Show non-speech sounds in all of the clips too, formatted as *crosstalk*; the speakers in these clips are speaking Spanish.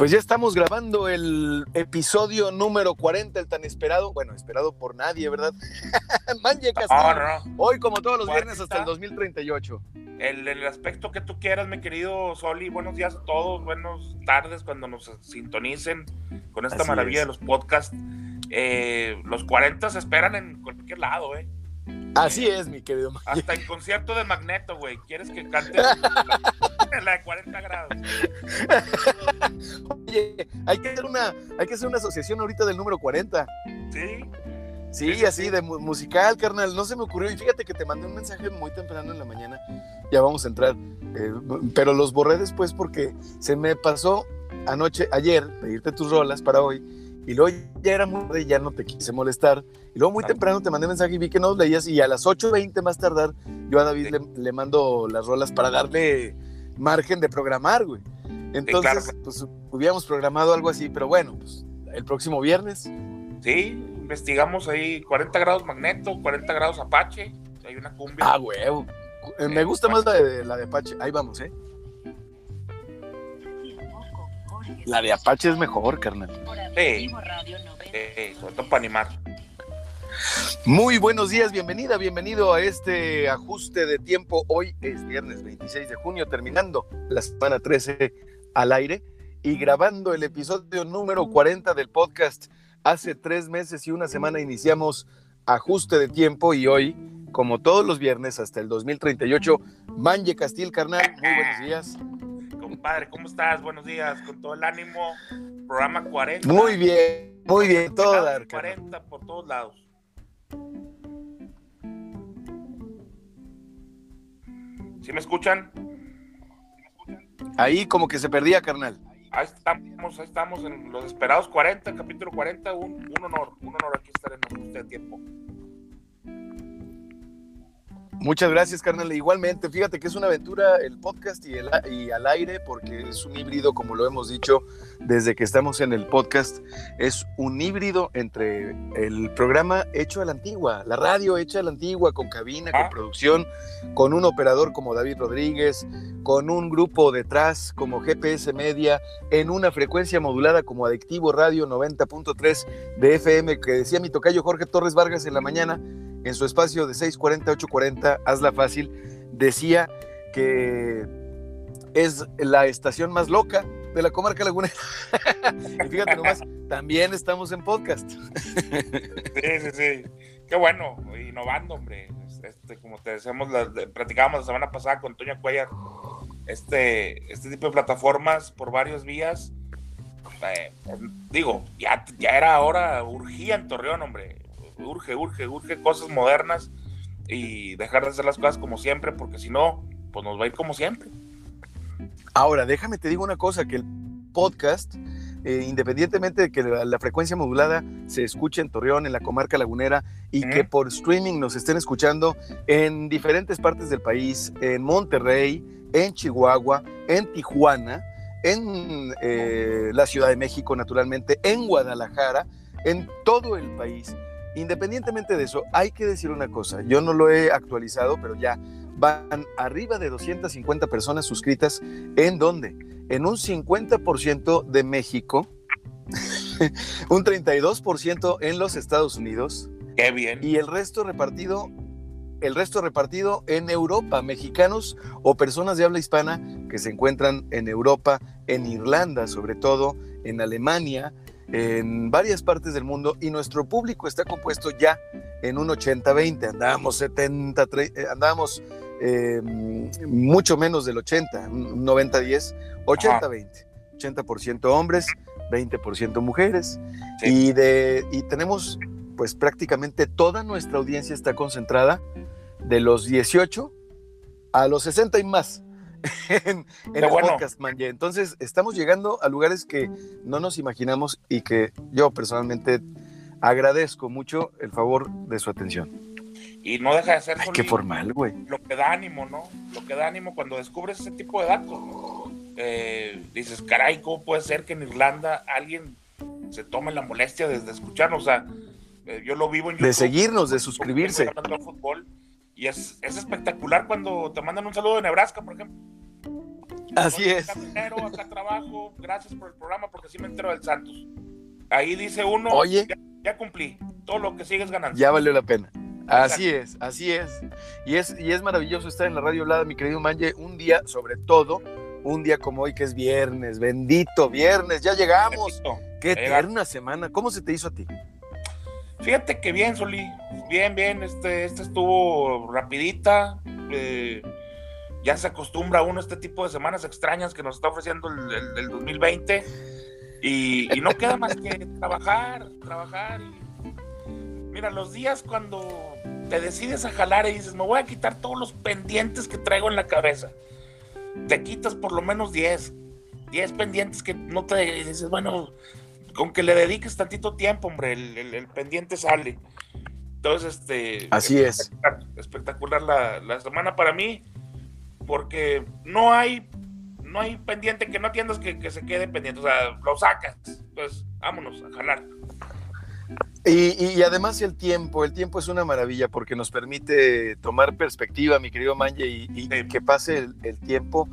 Pues ya estamos grabando el episodio número 40, el tan esperado, bueno, esperado por nadie, ¿verdad? *laughs* Manje Castillo. Hoy, como todos los viernes, hasta el 2038. El, el aspecto que tú quieras, mi querido Soli. Buenos días a todos, buenas tardes cuando nos sintonicen con esta maravilla de los podcasts. Eh, los 40 se esperan en cualquier lado, ¿eh? Así es, mi querido Hasta el concierto de Magneto, güey. ¿Quieres que cante la, la de 40 grados? *laughs* Oye, hay que hacer una, hay que hacer una asociación ahorita del número 40. Sí. Sí, así de musical, carnal. No se me ocurrió. Y fíjate que te mandé un mensaje muy temprano en la mañana. Ya vamos a entrar. Eh, pero los borré después porque se me pasó anoche, ayer, pedirte tus rolas para hoy y luego ya era muy ya no te quise molestar. Y luego muy temprano te mandé mensaje y vi que no leías y a las 8.20 más tardar yo a David le, mando las rolas para darle margen de programar, güey. Entonces, pues hubiéramos programado algo así, pero bueno, pues el próximo viernes. Sí, investigamos ahí 40 grados magneto, 40 grados apache, hay una cumbia. Ah, huevo. Eh, me gusta más la de, la de apache. Ahí vamos, ¿eh? La de Apache es mejor, carnal. Sí, sobre todo para animar. Muy buenos días, bienvenida, bienvenido a este ajuste de tiempo. Hoy es viernes 26 de junio, terminando la semana 13 al aire y grabando el episodio número 40 del podcast. Hace tres meses y una semana iniciamos ajuste de tiempo y hoy, como todos los viernes hasta el 2038, Manje Castil, carnal, muy buenos días compadre, ¿cómo estás? Buenos días, con todo el ánimo. Programa 40. Muy bien, muy bien, todo 40 por todos lados. ¿Sí me escuchan? Ahí como que se perdía, carnal. Ahí estamos, ahí estamos en los esperados 40, capítulo 40, un, un honor, un honor aquí estar en este tiempo. Muchas gracias, carnal. Igualmente, fíjate que es una aventura el podcast y, el, y al aire, porque es un híbrido, como lo hemos dicho desde que estamos en el podcast, es un híbrido entre el programa hecho a la antigua, la radio hecha a la antigua, con cabina, con ah. producción, con un operador como David Rodríguez, con un grupo detrás como GPS Media, en una frecuencia modulada como Adictivo Radio 90.3 de FM, que decía mi tocayo Jorge Torres Vargas en la mañana en su espacio de 640, 840, hazla fácil, decía que es la estación más loca de la comarca lagunera. *laughs* y fíjate nomás, también estamos en podcast. sí, sí, sí. Qué bueno, innovando, hombre. Este, como te decíamos, platicábamos la semana pasada con Toña Cuellar, este, este tipo de plataformas por varios vías. Eh, digo, ya, ya era hora, urgía en Torreón, hombre urge, urge, urge cosas modernas y dejar de hacer las cosas como siempre, porque si no, pues nos va a ir como siempre. Ahora, déjame te digo una cosa, que el podcast, eh, independientemente de que la, frecuencia modulada se escuche en Torreón, en la comarca lagunera, y que por streaming nos estén escuchando en diferentes partes del país, en Monterrey, en Chihuahua, en Tijuana, en eh, la Ciudad de México, naturalmente, en Guadalajara, en todo el país. Independientemente de eso, hay que decir una cosa, yo no lo he actualizado, pero ya van arriba de 250 personas suscritas. ¿En dónde? En un 50% de México, *laughs* un 32% en los Estados Unidos. Qué bien. Y el resto repartido, el resto repartido en Europa, mexicanos o personas de habla hispana que se encuentran en Europa, en Irlanda sobre todo, en Alemania, en varias partes del mundo y nuestro público está compuesto ya en un 80-20, andábamos 70, eh, andábamos em, mucho menos del 80, 90-10, 80-20, 80%, hombres, 20% mujeres. Y, de, y tenemos pues prácticamente toda nuestra audiencia está concentrada de los 18 a los 60 y más. En, el podcast, Manje. Entonces, estamos llegando a lugares que no nos imaginamos y que yo personalmente agradezco mucho el favor de su atención. Y no deja de ser. Ay, qué formal, güey. Lo que da ánimo, ¿no? Lo que da ánimo cuando descubres ese tipo de datos. Eh, dices, caray, ¿cómo puede ser que en Irlanda alguien se tome la molestia de, escucharnos? O sea, eh, yo lo vivo en YouTube. De seguirnos, de suscribirse. Fútbol, y es, es espectacular cuando te mandan un saludo de Nebraska, por ejemplo. Así es. Acá, acá trabajo, gracias por el programa, porque así me entero del Santos. Ahí dice uno, Oye, ya, cumplí, todo lo que sigues ganando. Ya valió la pena. Así es, así es. Y es, y es maravilloso estar en la radio hablada, mi querido Manje, un día, sobre todo, un día como hoy que es viernes, bendito viernes, ya llegamos. Qué eterna semana. ¿Cómo se te hizo a ti? Fíjate que bien, Soli. Bien, bien. Este, este estuvo rapidita. Eh, ya se acostumbra uno a este tipo de semanas extrañas que nos está ofreciendo el, 2020. Y, no queda más que trabajar, trabajar. mira, los días cuando te decides a jalar y dices, me voy a quitar todos los pendientes que traigo en la cabeza. Te quitas por lo menos 10. 10 pendientes que no te dices, bueno, con que le dediques tantito tiempo, hombre, el, pendiente sale. Entonces, este. Así es. Espectacular, la, semana para mí, porque no hay, no hay pendiente que no atiendas que, que se quede pendiente. O sea, lo sacas. Pues vámonos a jalar. Y, además el tiempo, el tiempo es una maravilla porque nos permite tomar perspectiva, mi querido Manje, y, que pase el, tiempo,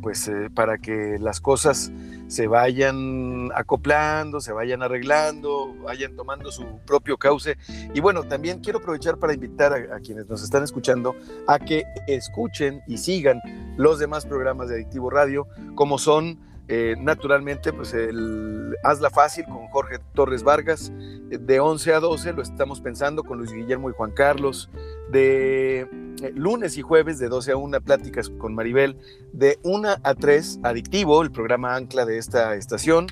pues eh, para que las cosas se vayan acoplando, se vayan arreglando, vayan tomando su propio cauce. Y bueno, también quiero aprovechar para invitar a, a quienes nos están escuchando a que escuchen y sigan los demás programas de Adictivo Radio, como son eh, naturalmente, pues el Hazla Fácil con Jorge Torres Vargas, eh, de 11 a 12 lo estamos pensando con Luis Guillermo y Juan Carlos, de eh, lunes y jueves de 12 a 1 pláticas con Maribel, de 1 a 3 Adictivo, el programa ancla de esta estación,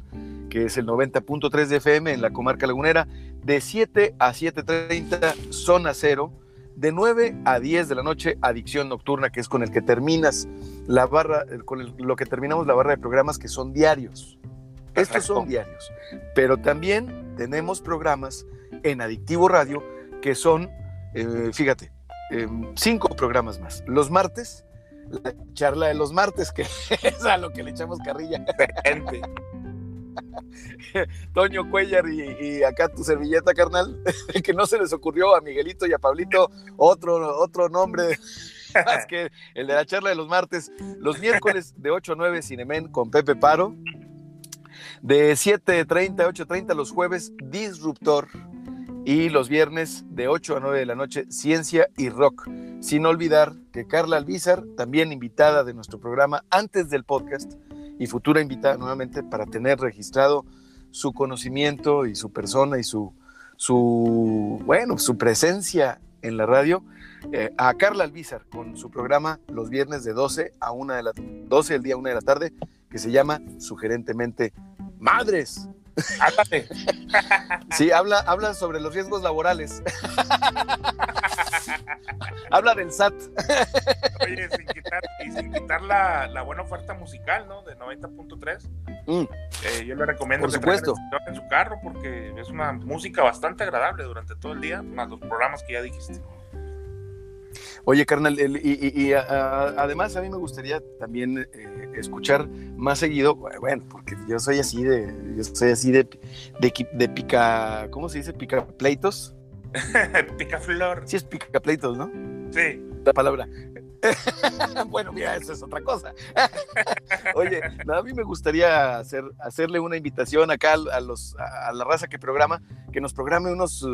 que es el 90.3 de FM en la comarca lagunera, de 7 a 7.30 Zona Cero, de 9 a 10 de la noche, Adicción Nocturna, que es con el que terminas la barra, con lo que terminamos la barra de programas que son diarios. Estos son diarios. Pero también tenemos programas en Adictivo Radio que son, eh, fíjate, em, cinco programas más. Los martes, la charla de los martes, que *laughs* es a lo que le echamos carrilla. Gente. *laughs* Toño Cuellar y, acá tu servilleta, carnal, *laughs* que no se les ocurrió a Miguelito y a Pablito otro, otro nombre *laughs* más que el de la charla de los martes. Los miércoles de 8 a 9, Cinemen con Pepe Paro. De 7.30 a 8.30 los jueves, Disruptor. Y los viernes de 8 a 9 de la noche, Ciencia y Rock. Sin olvidar que Carla Albizar, también invitada de nuestro programa antes del podcast, y futura invitada nuevamente para tener registrado su conocimiento y su persona y su, su bueno, su presencia en la radio, eh, a Carla Albizar con su programa los viernes de 12 a 1 de la 12 del día a 1 de la tarde, que se llama sugerentemente Madres. *laughs* sí, habla, habla sobre los riesgos laborales. *laughs* *laughs* habla del SAT. Oye, sin quitar, y sin quitar la, buena oferta musical, ¿no? De 90.3. Mm. Eh, yo le recomiendo Por supuesto. en su carro porque es una música bastante agradable durante todo el día, más los programas que ya dijiste. Oye, carnal, y, además a mí me gustaría también eh, escuchar más seguido, bueno, porque yo soy así de, yo soy así de, de, pica, ¿cómo se dice? Pica pleitos. *laughs* flor. Sí es pica pleitos, ¿no? Sí. La palabra. *laughs* bueno, mira, eso es otra cosa. *laughs* Oye, a mí me gustaría hacer, hacerle una invitación acá a, los, a la raza que programa, que nos programe unos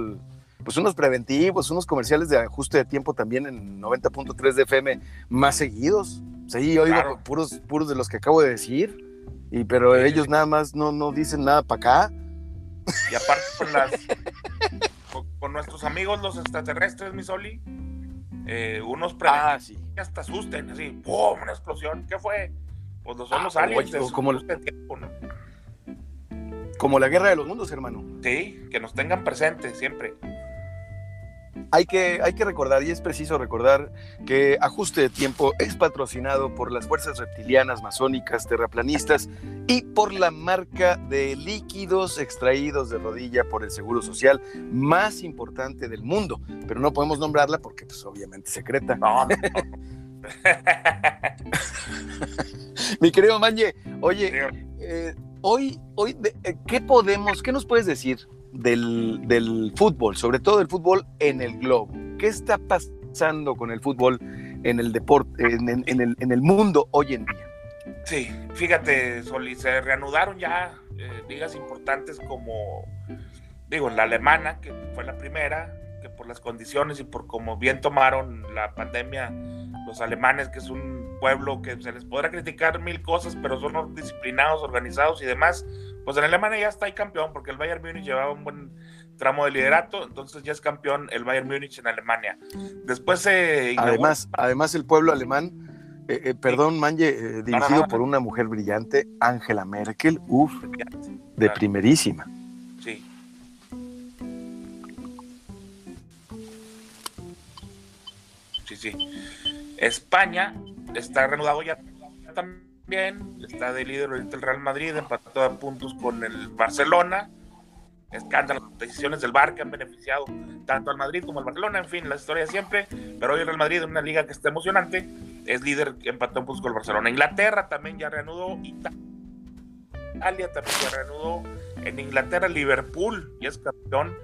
pues unos preventivos, unos comerciales de ajuste de tiempo también en 90.3 de FM más seguidos. Sí, oigo puros, puros de los que acabo de decir, y, pero ellos nada más no, no dicen nada para acá. Y aparte con las con, nuestros amigos los extraterrestres, mi Soli, eh, unos ah, sí. que hasta asusten, así, ¡pum! Una explosión. ¿Qué fue? Pues los son los ah, aliens. como, como la guerra de los mundos, hermano. Sí, que nos tengan presentes siempre. Hay que, hay que recordar, y es preciso recordar, que Ajuste de Tiempo es patrocinado por las fuerzas reptilianas, masónicas, terraplanistas y por la marca de líquidos extraídos de rodilla por el Seguro Social más importante del mundo. Pero no podemos nombrarla porque, pues, obviamente, secreta. *laughs* Mi querido Manje, oye, eh, hoy, hoy, eh, ¿qué podemos, qué nos puedes decir del, fútbol, sobre todo el fútbol en el globo. ¿Qué está pasando con el fútbol en el deporte, en, el, en el mundo hoy en día? Sí, fíjate, Soli, se reanudaron ya eh, ligas importantes como, digo, la alemana, que fue la primera, por las condiciones y por cómo bien tomaron la pandemia los alemanes, que es un pueblo que se les podrá criticar mil cosas, pero son disciplinados, organizados y demás, pues en Alemania ya está ahí campeón, porque el Bayern Múnich llevaba un buen tramo de liderato, entonces ya es campeón el Bayern Múnich en Alemania. Después se... además, además el pueblo alemán eh, eh, perdón, Manje, eh, dirigido por una mujer brillante, Angela Merkel, uff, de primerísima. Sí, sí. España está reanudado ya también, está de líder el Real Madrid, empató a puntos con el Barcelona. Escándalo, decisiones del Bar que han beneficiado tanto al Madrid como al Barcelona, en fin, la historia siempre. Pero hoy el Real Madrid una liga que está emocionante es líder, empató un puntos con el Barcelona. Inglaterra también ya reanudó, Italia también ya reanudó. En Inglaterra, Liverpool ya es campeón.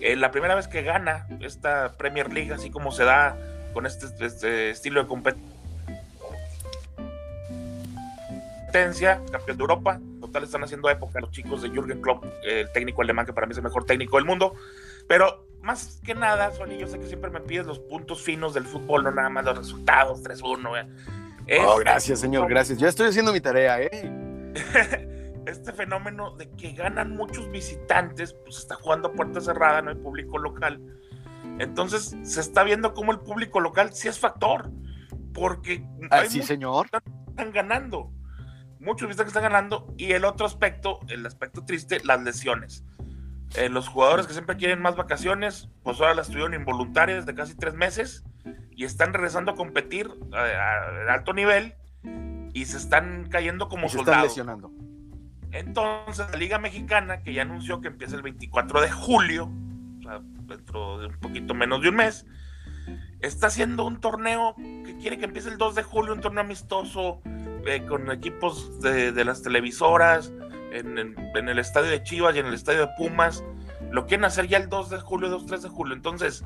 Eh, la primera vez que gana esta Premier League, así como se da con este, este estilo de competencia, campeón de Europa. Total, están haciendo época los chicos de Jürgen Klopp, el técnico alemán, que para mí es el mejor técnico del mundo. Pero más que nada, Sony, yo sé que siempre me pides los puntos finos del fútbol, no nada más los resultados, 3-1. Oh, gracias, señor, gracias. Ya estoy haciendo mi tarea, ¿eh? *laughs* este fenómeno de que ganan muchos visitantes, pues está jugando a puerta cerrada, no hay público local. Entonces se está viendo cómo el público local sí es factor, porque ah, sí, señor. Están ganando, muchos visitantes están ganando, y el otro aspecto, el aspecto triste, las lesiones. Eh, los jugadores que siempre quieren más vacaciones, pues ahora las tuvieron involuntarias de casi tres meses y están regresando a competir a, alto nivel y se están cayendo como se soldados. Están lesionando. Entonces, la Liga Mexicana, que ya anunció que empieza el 24 de julio, o sea, dentro de un poquito menos de un mes, está haciendo un torneo que quiere que empiece el 2 de julio, un torneo amistoso eh, con equipos de, de las televisoras, en, el estadio de Chivas y en el estadio de Pumas, lo quieren hacer ya el 2 de julio, 2, 3 de julio. Entonces,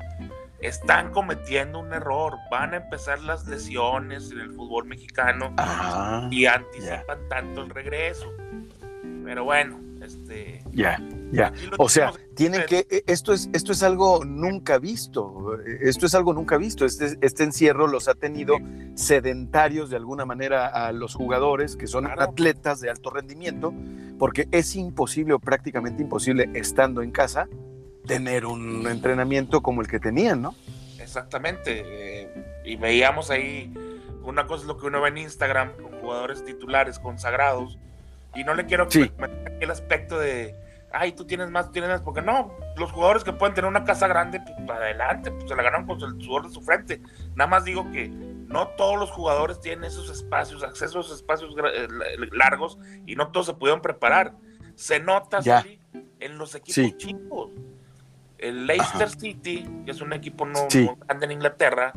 están cometiendo un error. Van a empezar las lesiones en el fútbol mexicano ah, y anticipan tanto el regreso. Pero bueno, este. Ya, ya. O sea, tienen que. E, esto es, esto es algo nunca visto. Esto es algo nunca visto. Este, este encierro los ha tenido sedentarios de alguna manera a los jugadores que son atletas de alto rendimiento, porque es imposible o prácticamente imposible estando en casa tener un entrenamiento como el que tenían, ¿no? Exactamente. Eh, y veíamos ahí, una cosa es lo que uno ve en Instagram con jugadores titulares consagrados y no le quiero sí. el aspecto de, ay, tú tienes más, tú tienes más, porque no, los jugadores que pueden tener una casa grande, pues adelante, pues se la ganan con el sudor de su frente. Nada más digo que no todos los jugadores tienen esos espacios, acceso a esos espacios eh, largos y no todos se pudieron preparar. Se nota así en los equipos chicos. El Leicester City, que es un equipo no, grande en Inglaterra,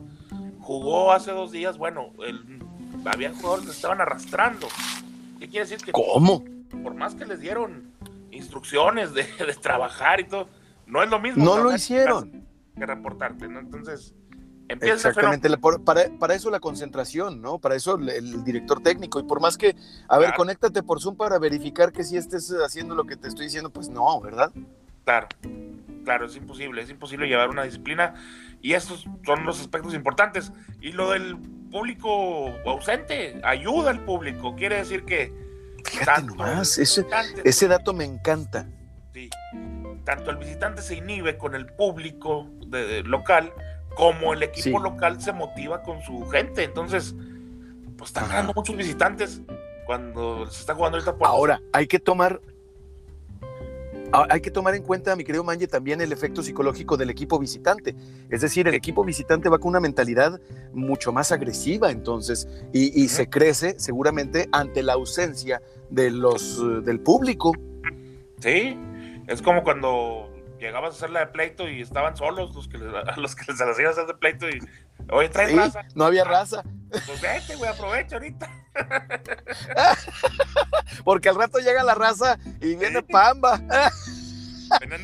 jugó hace dos días, bueno, el, había jugadores que estaban arrastrando ¿Qué quiere decir? Que ¿Cómo? Por más que les dieron instrucciones de, trabajar y todo, no es lo mismo. No lo hicieron. Que reportarte, ¿no? Entonces, empieza Exactamente, para, para, eso la concentración, ¿no? Para eso el, director técnico. Y por más que, a ver, conéctate por Zoom para verificar que si estés haciendo lo que te estoy diciendo, pues no, ¿verdad? Claro, claro, es imposible, es imposible llevar una disciplina. Y estos son los aspectos importantes. Y lo del público ausente, ayuda al público, quiere decir que... Fíjate nomás, ese, ese dato me encanta. Sí, tanto el visitante se inhibe con el público de, local, como el equipo local se motiva con su gente. Entonces, pues están ganando muchos visitantes cuando se está jugando esta Ahora, hay que tomar hay que tomar en cuenta, mi querido Manje, también el efecto psicológico del equipo visitante. Es decir, el equipo visitante va con una mentalidad mucho más agresiva, entonces, y, se crece seguramente ante la ausencia de los, eh, del público. Sí, es como cuando llegabas a hacer la de pleito y estaban solos los que, *laughs* los que les hacían hacer de pleito y, oye, traes raza. No había raza. Pues vete, güey, aprovecha ahorita. *laughs* Porque al rato llega la raza y viene Pamba.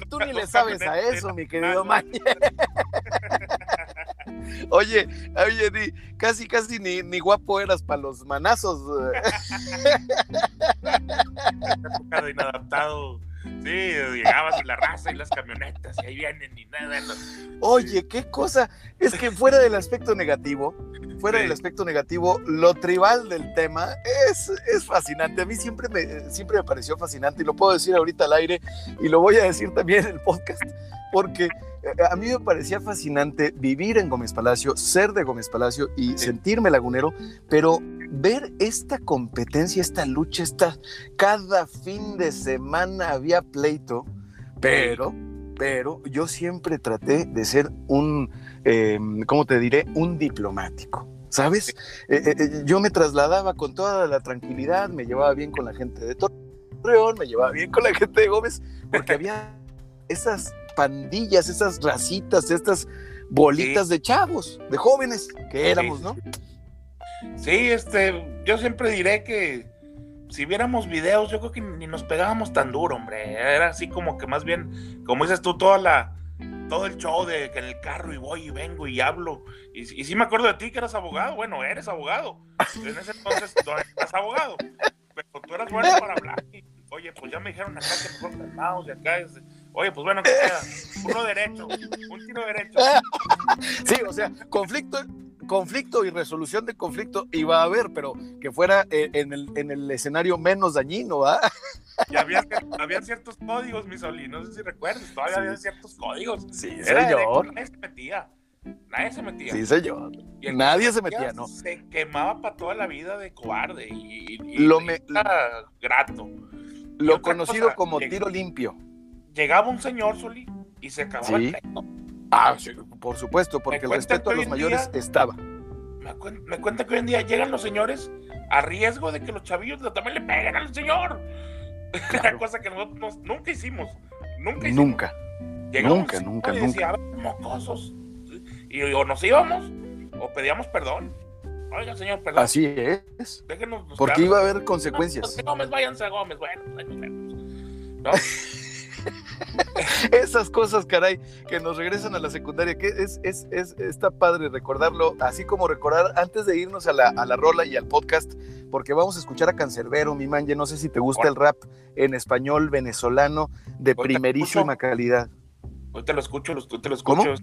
Tú ni le sabes a eso, mi querido Mañe. *laughs* Oye, oye, ni, casi, casi ni, ni guapo eras para los manazos. *laughs* época de inadaptado. Sí, llegabas y la raza y las camionetas y ahí vienen y nada. Oye, qué cosa. Es que fuera del aspecto negativo, fuera del aspecto negativo, lo tribal del tema es, es fascinante. A mí siempre me, siempre me pareció fascinante y lo puedo decir ahorita al aire y lo voy a decir también en el podcast porque eh, a mí me parecía fascinante vivir en Gómez Palacio, ser de Gómez Palacio y sentirme lagunero, pero ver esta competencia, esta lucha, esta, cada fin de semana había pleito, pero, pero yo siempre traté de ser un, em, ¿cómo te diré? Un diplomático. ¿Sabes? Eh, eh, yo me trasladaba con toda la tranquilidad, me llevaba bien con la gente de Torreón, me llevaba bien con la gente de Gómez, porque había esas pandillas, esas racitas, estas bolitas de chavos, de jóvenes que éramos, ¿no? Sí, este, yo siempre diré que si viéramos videos, yo creo que ni nos pegábamos tan duro, hombre. Era así como que más bien, como dices tú, toda la, todo el show de que en el carro y voy y vengo y hablo. Y, y sí me acuerdo de ti que eras abogado. Bueno, eres abogado. En ese entonces tú eras abogado. Pero tú eras bueno para hablar. oye, pues ya me dijeron acá que mejor calmados y acá es Oye, pues bueno, ¿qué queda? Uno derecho, un tiro derecho. *laughs* Sí, o sea, conflicto, conflicto y resolución de conflicto iba a haber, pero que fuera eh, en el, en el escenario menos dañino, ¿ah? Y había, había ciertos códigos, mi no sé si recuerdas, todavía había ciertos códigos. Sí, Era señor. nadie se metía. Nadie se metía. Sí, señor. Nadie se metía, ¿no? Se quemaba para toda la vida de cobarde y, lo me... grato. Lo conocido como tiro limpio llegaba un señor, Soli, y se acababa el Ah, sí, por supuesto, porque el respeto a los mayores estaba. Me, cuenta que hoy en día llegan los señores a riesgo de que los chavillos también le peguen al señor. *laughs* Una cosa que nosotros nunca hicimos. Nunca. Hicimos. Nunca. nunca, nunca, y decía, mocosos. Y o nos íbamos o pedíamos perdón. Oiga, señor, perdón. Así es. Déjenos Porque iba a haber consecuencias. Gómez, váyanse a Gómez. Bueno, pues ¿No? *laughs* *laughs* Esas cosas, caray, que nos regresan a la secundaria, que es, es, es, está padre recordarlo, así como recordar antes de irnos a la, a la rola y al podcast, porque vamos a escuchar a Cancerbero, mi manje, no sé si te gusta el rap en español venezolano de primerísima calidad. Hoy te lo escucho, te lo escucho. ¿Cómo?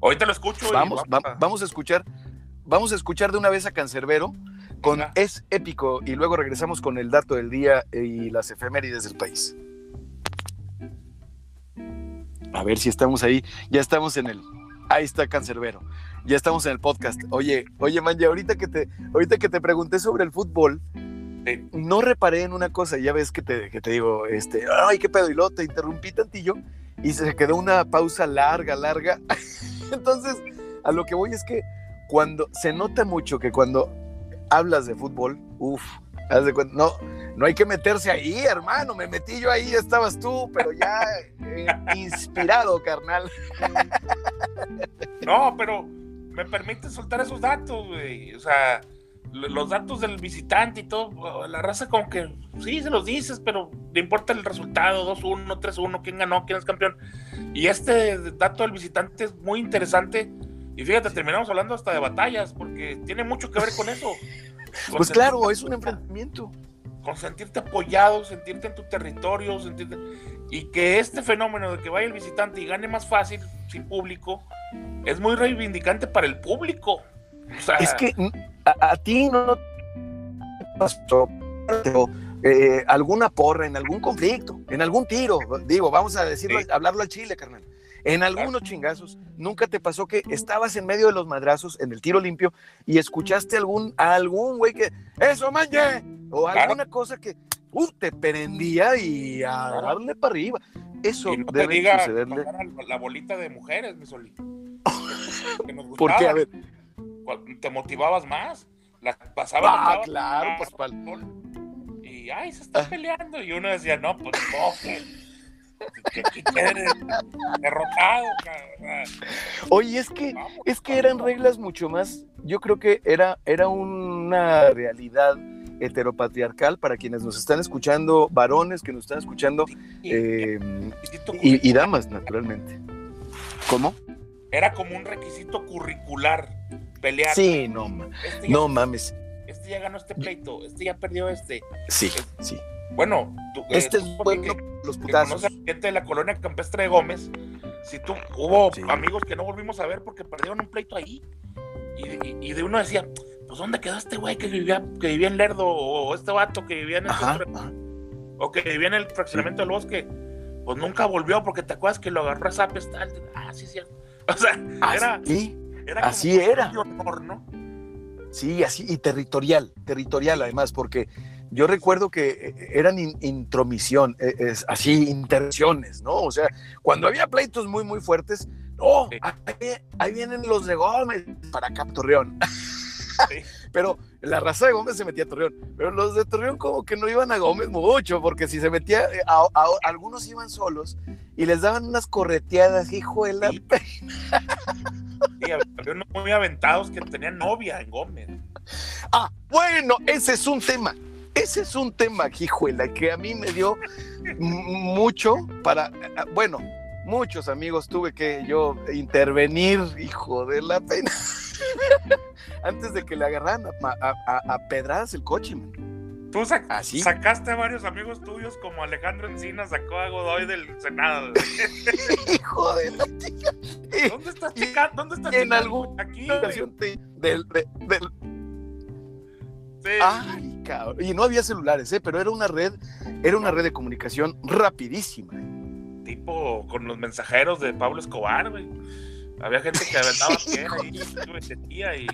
Hoy te lo escucho. Vamos, vamos a escuchar, vamos a escuchar de una vez a Cancerbero con Es Épico y luego regresamos con el dato del día y las efemérides del país. A ver si estamos ahí. Ya estamos en el. Ahí está Cancerbero. Ya estamos en el podcast. Oye, oye, man, ahorita que te, ahorita que te pregunté sobre el fútbol, no reparé en una cosa. Ya ves que te, que te digo, este, ay, qué pedo. Y luego te interrumpí tantillo y se quedó una pausa larga, larga. *laughs* Entonces, a lo que voy es que cuando se nota mucho que cuando hablas de fútbol, uff, no, no hay que meterse ahí, hermano. Me metí yo ahí, estabas tú, pero ya eh, inspirado, carnal. No, pero me permite soltar esos datos, güey. O sea, los datos del visitante y todo, la raza como que sí se los dices, pero le importa el resultado, 2-1, 3-1, quién ganó, quién es campeón. Y este dato del visitante es muy interesante. Y fíjate, terminamos hablando hasta de batallas, porque tiene mucho que ver con eso. Pues claro, es un enfrentamiento. Con sentirte apoyado, sentirte en tu territorio, sentirte... y que este fenómeno de que vaya el visitante y gane más fácil sin público, es muy reivindicante para el público. es que a, ti no eh, alguna porra en algún conflicto, en algún tiro, digo, vamos a decirlo, hablarlo al chile, carnal en algunos chingazos, nunca te pasó que estabas en medio de los madrazos en el tiro limpio y escuchaste algún algún güey que eso manje o alguna cosa que uh, te prendía y a darle para arriba. Eso no debe diga, sucederle. La bolita de mujeres, mi. *laughs* ¿Por qué? A ver. Te motivabas más. Pasabas. Ah, claro, pues pal... Y ay, se está ah. peleando. Y uno decía, no, pues derrotado. Oye, es que, es que eran reglas mucho más, yo creo que era, era una realidad heteropatriarcal para quienes nos están escuchando, varones que nos están escuchando, eh, y, damas, naturalmente. ¿Cómo? era como un requisito curricular pelear. Sí, no, este no mames. Este ya ganó este pleito, este ya perdió este. Sí, este, sí. Bueno, tú, este es bueno, los putazos. Que gente de la colonia campestre de Gómez. Si tú, hubo amigos que no volvimos a ver porque perdieron un pleito ahí. Y, de uno decía, pues ¿dónde quedó este güey que vivía, que vivía en Lerdo? O este vato que vivía en el centro, O que vivía en el fraccionamiento del bosque. Pues nunca volvió porque te acuerdas que lo agarró a Zapes tal. Ah, sí, cierto. *laughs* O sea, era, era así era. Honor, ¿no? Sí, así, y territorial, territorial además, porque yo recuerdo que eh, eran intromisión, eh, así, intervenciones, ¿no? O sea, cuando había pleitos muy, muy fuertes, no, ahí, vienen los de Gómez para acá, Torreón. *laughs* Pero la raza de Gómez se metía a Torreón. Pero los de Torreón como que no iban a Gómez mucho, porque si se metía, eh, algunos iban solos y les daban unas correteadas, hijo de la... Sí, había unos muy aventados que tenían novia en Gómez. Ah, bueno, ese es un tema. Ese es un tema, hijuela, que a mí me dio mucho para, bueno, muchos amigos tuve que yo intervenir, hijo de la pena, *laughs* antes de que le agarraran a, pedradas el coche, Tú sacaste a varios amigos tuyos, como Alejandro Encina sacó a Godoy del Senado. *laughs* Hijo de la chica. *laughs* ¿Dónde estás, chica? ¿Dónde estás, En alguna Aquí, ocasión del, del, Ay, cabrón. Y no había celulares, ¿eh? pero era una red, era una red de comunicación rapidísima. Tipo con los mensajeros de Pablo Escobar, güey. Había gente que aventaba *laughs* piedra y y.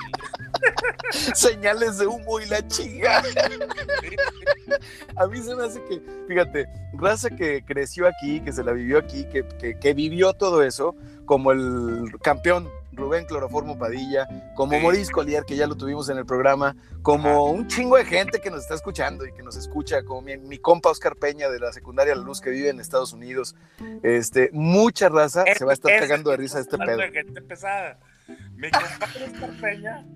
*laughs* Señales de humo y la chinga. *laughs* A mí se me hace que, fíjate, raza que creció aquí, que se la vivió aquí, que, que, que vivió todo eso, como el campeón Rubén Cloroformo Padilla, como Maurice Collier, que ya lo tuvimos en el programa, como un chingo de gente que nos está escuchando y que nos escucha, como mi, compa Oscar Peña de la secundaria La Luz que vive en Estados Unidos. Este, mucha raza se va a estar cagando de risa este pedo. gente pesada. Mi compadre Oscar Peña.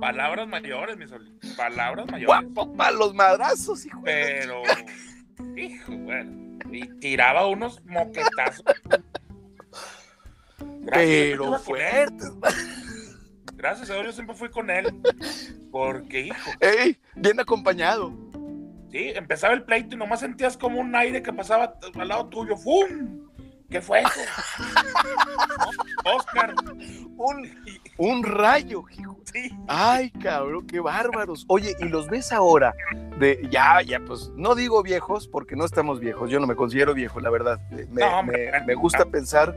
palabras mayores, mi sol. Palabras mayores. Guapo para los madrazos, hijo. Pero, hijo, bueno. Y tiraba unos moquetazos pero fuertes. Gracias a Dios yo siempre fui con él. Porque, hijo. ¡Ey! Bien acompañado. Sí, empezaba el pleito y nomás sentías como un aire que pasaba al lado tuyo. ¡Fum! ¿Qué fue eso? *laughs* Oscar. Un, un rayo, hijo. Sí. Ay, cabrón, qué bárbaros. Oye, y los ves ahora de ya, ya, pues no digo viejos porque no estamos viejos. Yo no me considero viejo, la verdad. Me, me gusta pensar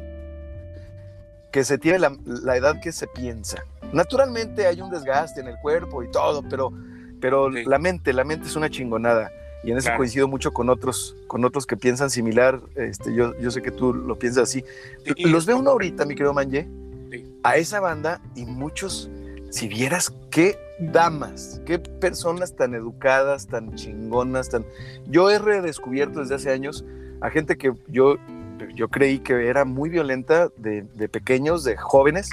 que se tiene la, edad que se piensa. Naturalmente hay un desgaste en el cuerpo y todo, pero, pero la mente, la mente es una chingonada. Y en eso coincido mucho con otros, con otros que piensan similar. Este, yo, yo sé que tú lo piensas así. Los veo uno ahorita, mi querido Manje, a esa banda y muchos, si vieras qué damas, qué personas tan educadas, tan chingonas, tan... Yo he redescubierto desde hace años a gente que yo yo creí que era muy violenta de, pequeños, de jóvenes,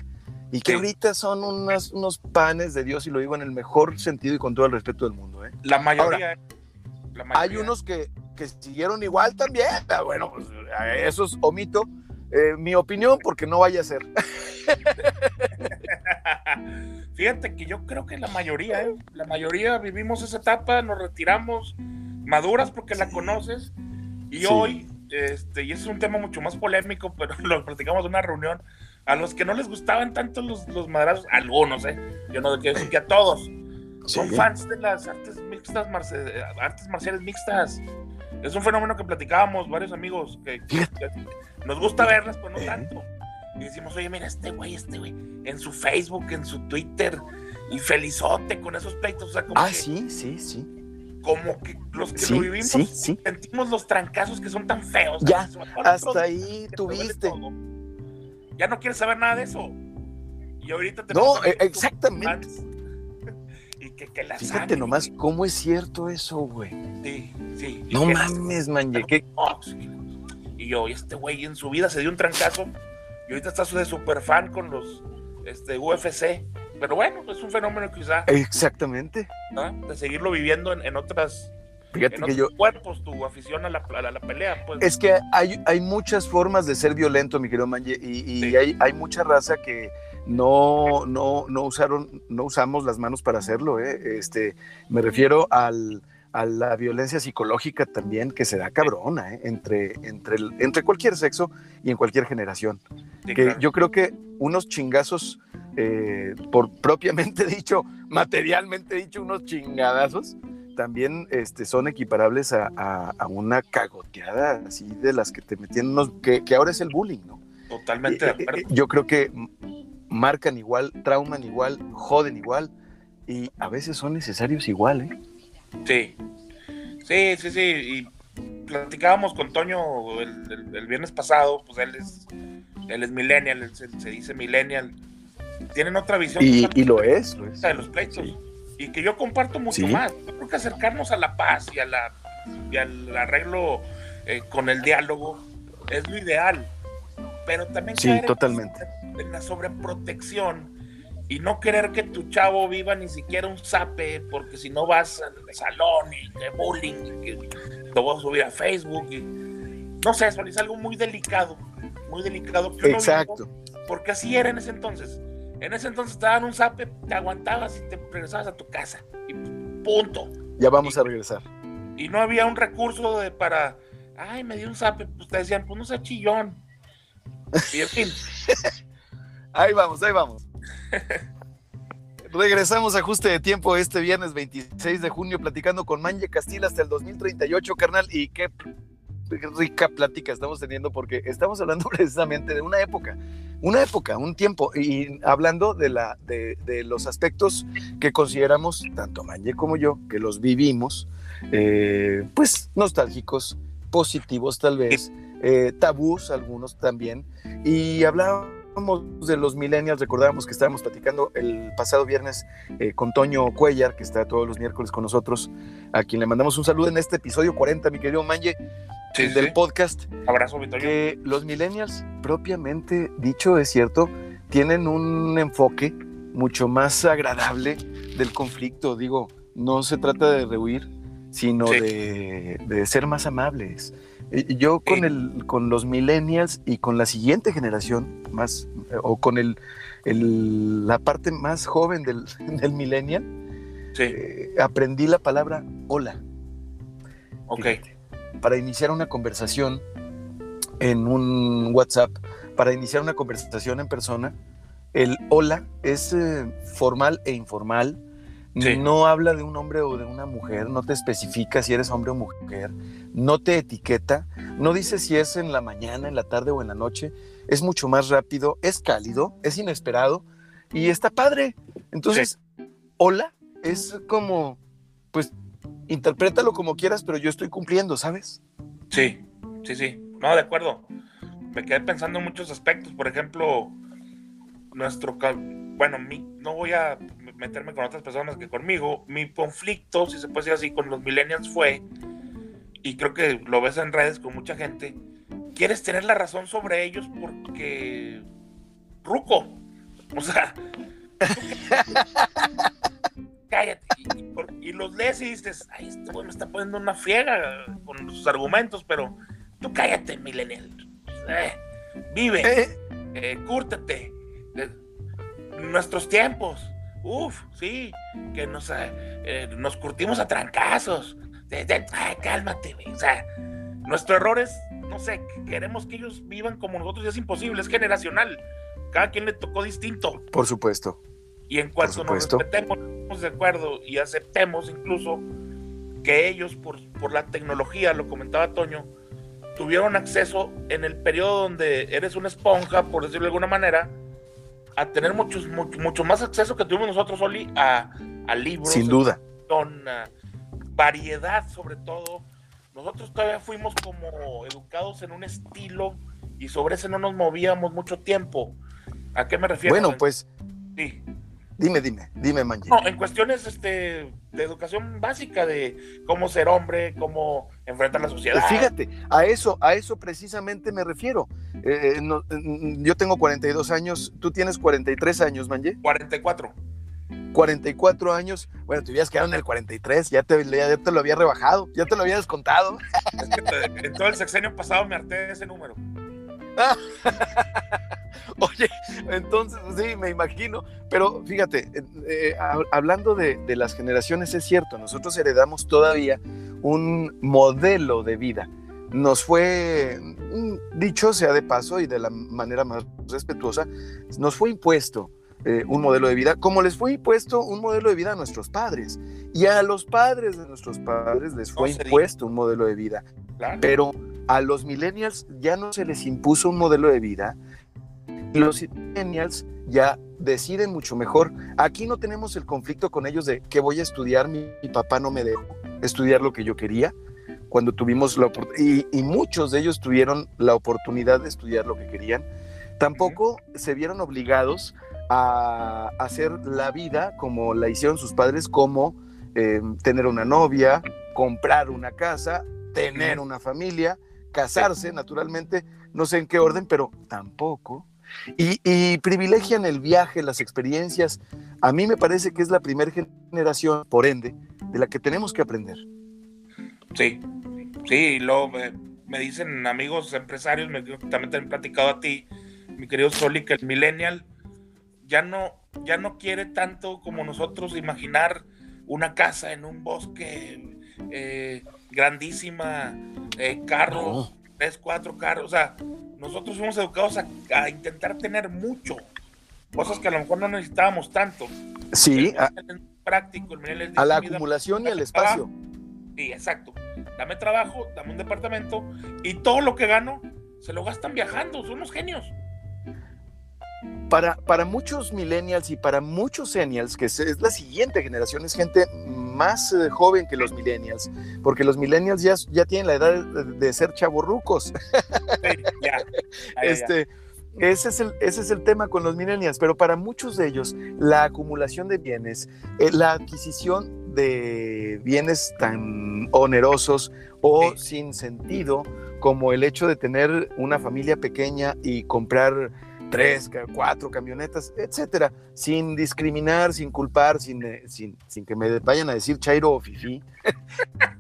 y que ahorita son unos panes de Dios, y lo digo en el mejor sentido y con todo el respeto del mundo. ¿eh? La, mayoría, Hay unos que, siguieron igual también. Ah, bueno, pues, esos omito eh, mi opinión porque no vaya a ser. *laughs* Fíjate que yo creo que la mayoría, ¿eh? la mayoría vivimos esa etapa, nos retiramos maduras porque la conoces y hoy este, y es un tema mucho más polémico, *laughs* pero lo platicamos en una reunión. A los que no les gustaban tanto los, los madrazos, algunos, ¿eh? Yo no quiero decir que a todos, son fans de las artes mixtas, artes marciales mixtas. Es un fenómeno que platicábamos varios amigos, que, nos gusta verlas, pero no tanto. Y decimos, oye, mira, este güey, este güey, en su Facebook, en su Twitter, y felizote con esos pleitos. O sea, ah, sí, sí, sí como que los que lo vivimos sentimos los trancazos que son tan feos. Ya, hasta ahí tuviste. Ya no quieres saber nada de eso. Y ahorita te No, e, exactamente. *laughs* Y que, que la Fíjate nomás cómo es cierto eso, güey. Sí, sí. No mames, man, *laughs* qué... Y yo, este güey en su vida se dio un trancazo y ahorita está de super fan con los este, UFC. Pero bueno, es un fenómeno quizá. Exactamente. De seguirlo viviendo en, otras Fíjate en que otros yo- cuerpos tu afición a la, a la- la pelea, pues. Es que hay, hay muchas formas de ser violento, mi querido Manje, y, y Sí. hay, hay mucha raza que no, no, no usaron, no usamos las manos para hacerlo. ¿eh? Este, me refiero al, a la violencia psicológica también que se da cabrona ¿eh? entre, entre, el- entre cualquier sexo y en cualquier generación. Sí, que claro. yo creo que unos chingazos, eh, por *laughs* propiamente dicho, materialmente dicho, unos chingadazos, también este, son equiparables a, a- a una cagoteada así de las que te metían unos, que, que ahora es el bullying, ¿no? Totalmente de Eh, eh, acuerdo. Yo creo que marcan igual, trauman igual, joden igual, y a veces son necesarios igual, ¿eh? Sí. Sí, sí, sí. Y platicábamos con Toño el, el- el viernes pasado, pues él es, él es millennial, él se, se dice millennial. Tienen otra visión Y, lo es, lo es. de los pleitos. Sí. Y que yo comparto mucho Sí. más. Yo creo que acercarnos a la paz y, a la, y al arreglo eh, con el diálogo es lo ideal. Pero también Sí, totalmente. en la sobreprotección y no querer que tu chavo viva ni siquiera un zape, porque si no vas al salón y que bullying, y que lo voy a subir a Facebook. Y, no sé, eso es algo muy delicado, muy delicado. que Exacto. porque así era en ese entonces. En ese entonces te daban un zape, te aguantabas y te regresabas a tu casa. Y punto. Ya vamos a regresar. Y no había un recurso de para, ay, me dio un zape, pues te decían, pues no sea chillón. Y en fin, *laughs* Ahí vamos, ahí vamos. *laughs* Regresamos a ajuste de tiempo este viernes 26 de junio platicando con Manje Castilla hasta el 2038, carnal. Y qué rica plática estamos teniendo porque estamos hablando *laughs* precisamente de una época, una época, un tiempo, y hablando de, la, de, de los aspectos que consideramos, tanto Manje como yo, que los vivimos, eh, pues nostálgicos, positivos tal vez, eh, tabús algunos también, y hablábamos de los millennials, recordábamos que estábamos platicando el pasado viernes eh, con Toño Cuellar, que está todos los miércoles con nosotros, a quien le mandamos un saludo en este episodio 40, mi querido Manje, sí, del sí. podcast, abrazo, que los millennials, propiamente dicho, es cierto, tienen un enfoque mucho más agradable del conflicto. Digo, no se trata de rehuir, sino Sí. de, de ser más amables. Yo con, Sí. el, con los millennials y con la siguiente generación, más, eh, o con el, el- la parte más joven del, *laughs* del millennial, Sí, eh, aprendí la palabra hola ok. fíjate, para iniciar una conversación en un WhatsApp, para iniciar una conversación en persona, el hola es eh, formal e informal. Sí. No habla de un hombre o de una mujer, no te especifica si eres hombre o mujer, no te etiqueta, no dice si es en la mañana, en la tarde o en la noche, es mucho más rápido, es cálido, es inesperado y está padre. Entonces, hola es como, pues, interprétalo como quieras, pero yo estoy cumpliendo, ¿sabes? Sí, sí, sí. No, de acuerdo. Me quedé pensando en muchos aspectos. Por ejemplo, nuestro. Bueno, mi, no voy a meterme con otras personas que conmigo. Mi conflicto, si se puede decir así, con los millennials fue, y creo que lo ves en redes con mucha gente, quieres tener la razón sobre ellos porque. Ruco. O sea. *laughs* cállate. Y, por- y los lees y dices, ay, este güey me está poniendo una friega con sus argumentos, pero tú cállate, millennial. Eh, vive, Eh, eh, cúrtate. Eh, nuestros tiempos. Uf, sí, que nos, eh, nos curtimos a trancazos. De- de- ay, cálmate, güey. O sea, nuestro error es, no sé, que queremos que ellos vivan como nosotros y es imposible, es generacional. Cada quien le tocó distinto. por supuesto. Y en cuanto nos respetemos, estemos de acuerdo y aceptemos incluso que ellos, por, por la tecnología, lo comentaba Toño, tuvieron acceso en el periodo donde eres una esponja, por decirlo de alguna manera, a tener muchos, mucho, mucho más acceso que tuvimos nosotros, Oli, a, a libros, Sin duda. ah, variedad sobre todo. Nosotros todavía fuimos como educados en un estilo y sobre ese no nos movíamos mucho tiempo. ¿A qué me refiero? Bueno, pues Sí. dime, dime, dime, Manje. No, en cuestiones este, de educación básica, de cómo ser hombre, cómo enfrentar la sociedad. Fíjate, a eso, a eso precisamente me refiero. Eh, no, mm, yo tengo 42 años, tú tienes 43 años, Manje. 44. 44 años, bueno, te hubieras quedado en el 43, ya te, ya te lo había rebajado, ya te lo había descontado. *laughs* Es que en todo el sexenio pasado me harté de ese número. *laughs* Oye, entonces sí, me imagino, pero fíjate, eh, hablando de, de, las generaciones, es cierto, nosotros heredamos todavía un modelo de vida. Nos fue, dicho sea de paso y de la manera más respetuosa, nos fue impuesto eh, un modelo de vida, como les fue impuesto un modelo de vida a nuestros padres. Y a los padres de nuestros padres les fue impuesto un modelo de vida. Pero a los millennials ya no se les impuso un modelo de vida. Los millennials ya deciden mucho mejor. Aquí no tenemos el conflicto con ellos de que voy a estudiar, mi, papá no me dejó estudiar lo que yo quería cuando tuvimos la oportunidad, y, muchos de ellos tuvieron la oportunidad de estudiar lo que querían, tampoco se vieron obligados a hacer la vida como la hicieron sus padres, como em, tener una novia, comprar una casa, tener una familia, casarse, naturalmente, no sé en qué orden, pero tampoco. Y, privilegian el viaje, las experiencias. A mí me parece que es la primera generación, por ende, de la que tenemos que aprender. Sí, sí, lo, me, dicen amigos empresarios, me, también te han platicado a ti, mi querido Soli, que el millennial ya no, ya no quiere tanto como nosotros imaginar una casa en un bosque eh, grandísima, eh, carros, tres, cuatro carros. O sea, nosotros fuimos educados a, intentar tener mucho, cosas que a lo mejor no necesitábamos tanto. Sí, a, práctico, a la acumulación y al espacio. Sí, exacto. Dame trabajo, dame un departamento y todo lo que gano se lo gastan viajando. Somos genios. Para, para muchos millennials y para muchos senials, que es, la siguiente generación, es gente más eh, joven que los millennials, porque los millennials ya, ya tienen la edad de, ser chavorrucos. *laughs* este, Ese es, el, ese es el tema con los millennials, pero para muchos de ellos la acumulación de bienes, eh, la adquisición de bienes tan onerosos o sin sentido como el hecho de tener una familia pequeña y comprar tres, cuatro camionetas, etcétera, sin discriminar, sin culpar, sin, eh, sin, sin, que me vayan a decir chairo o fifi,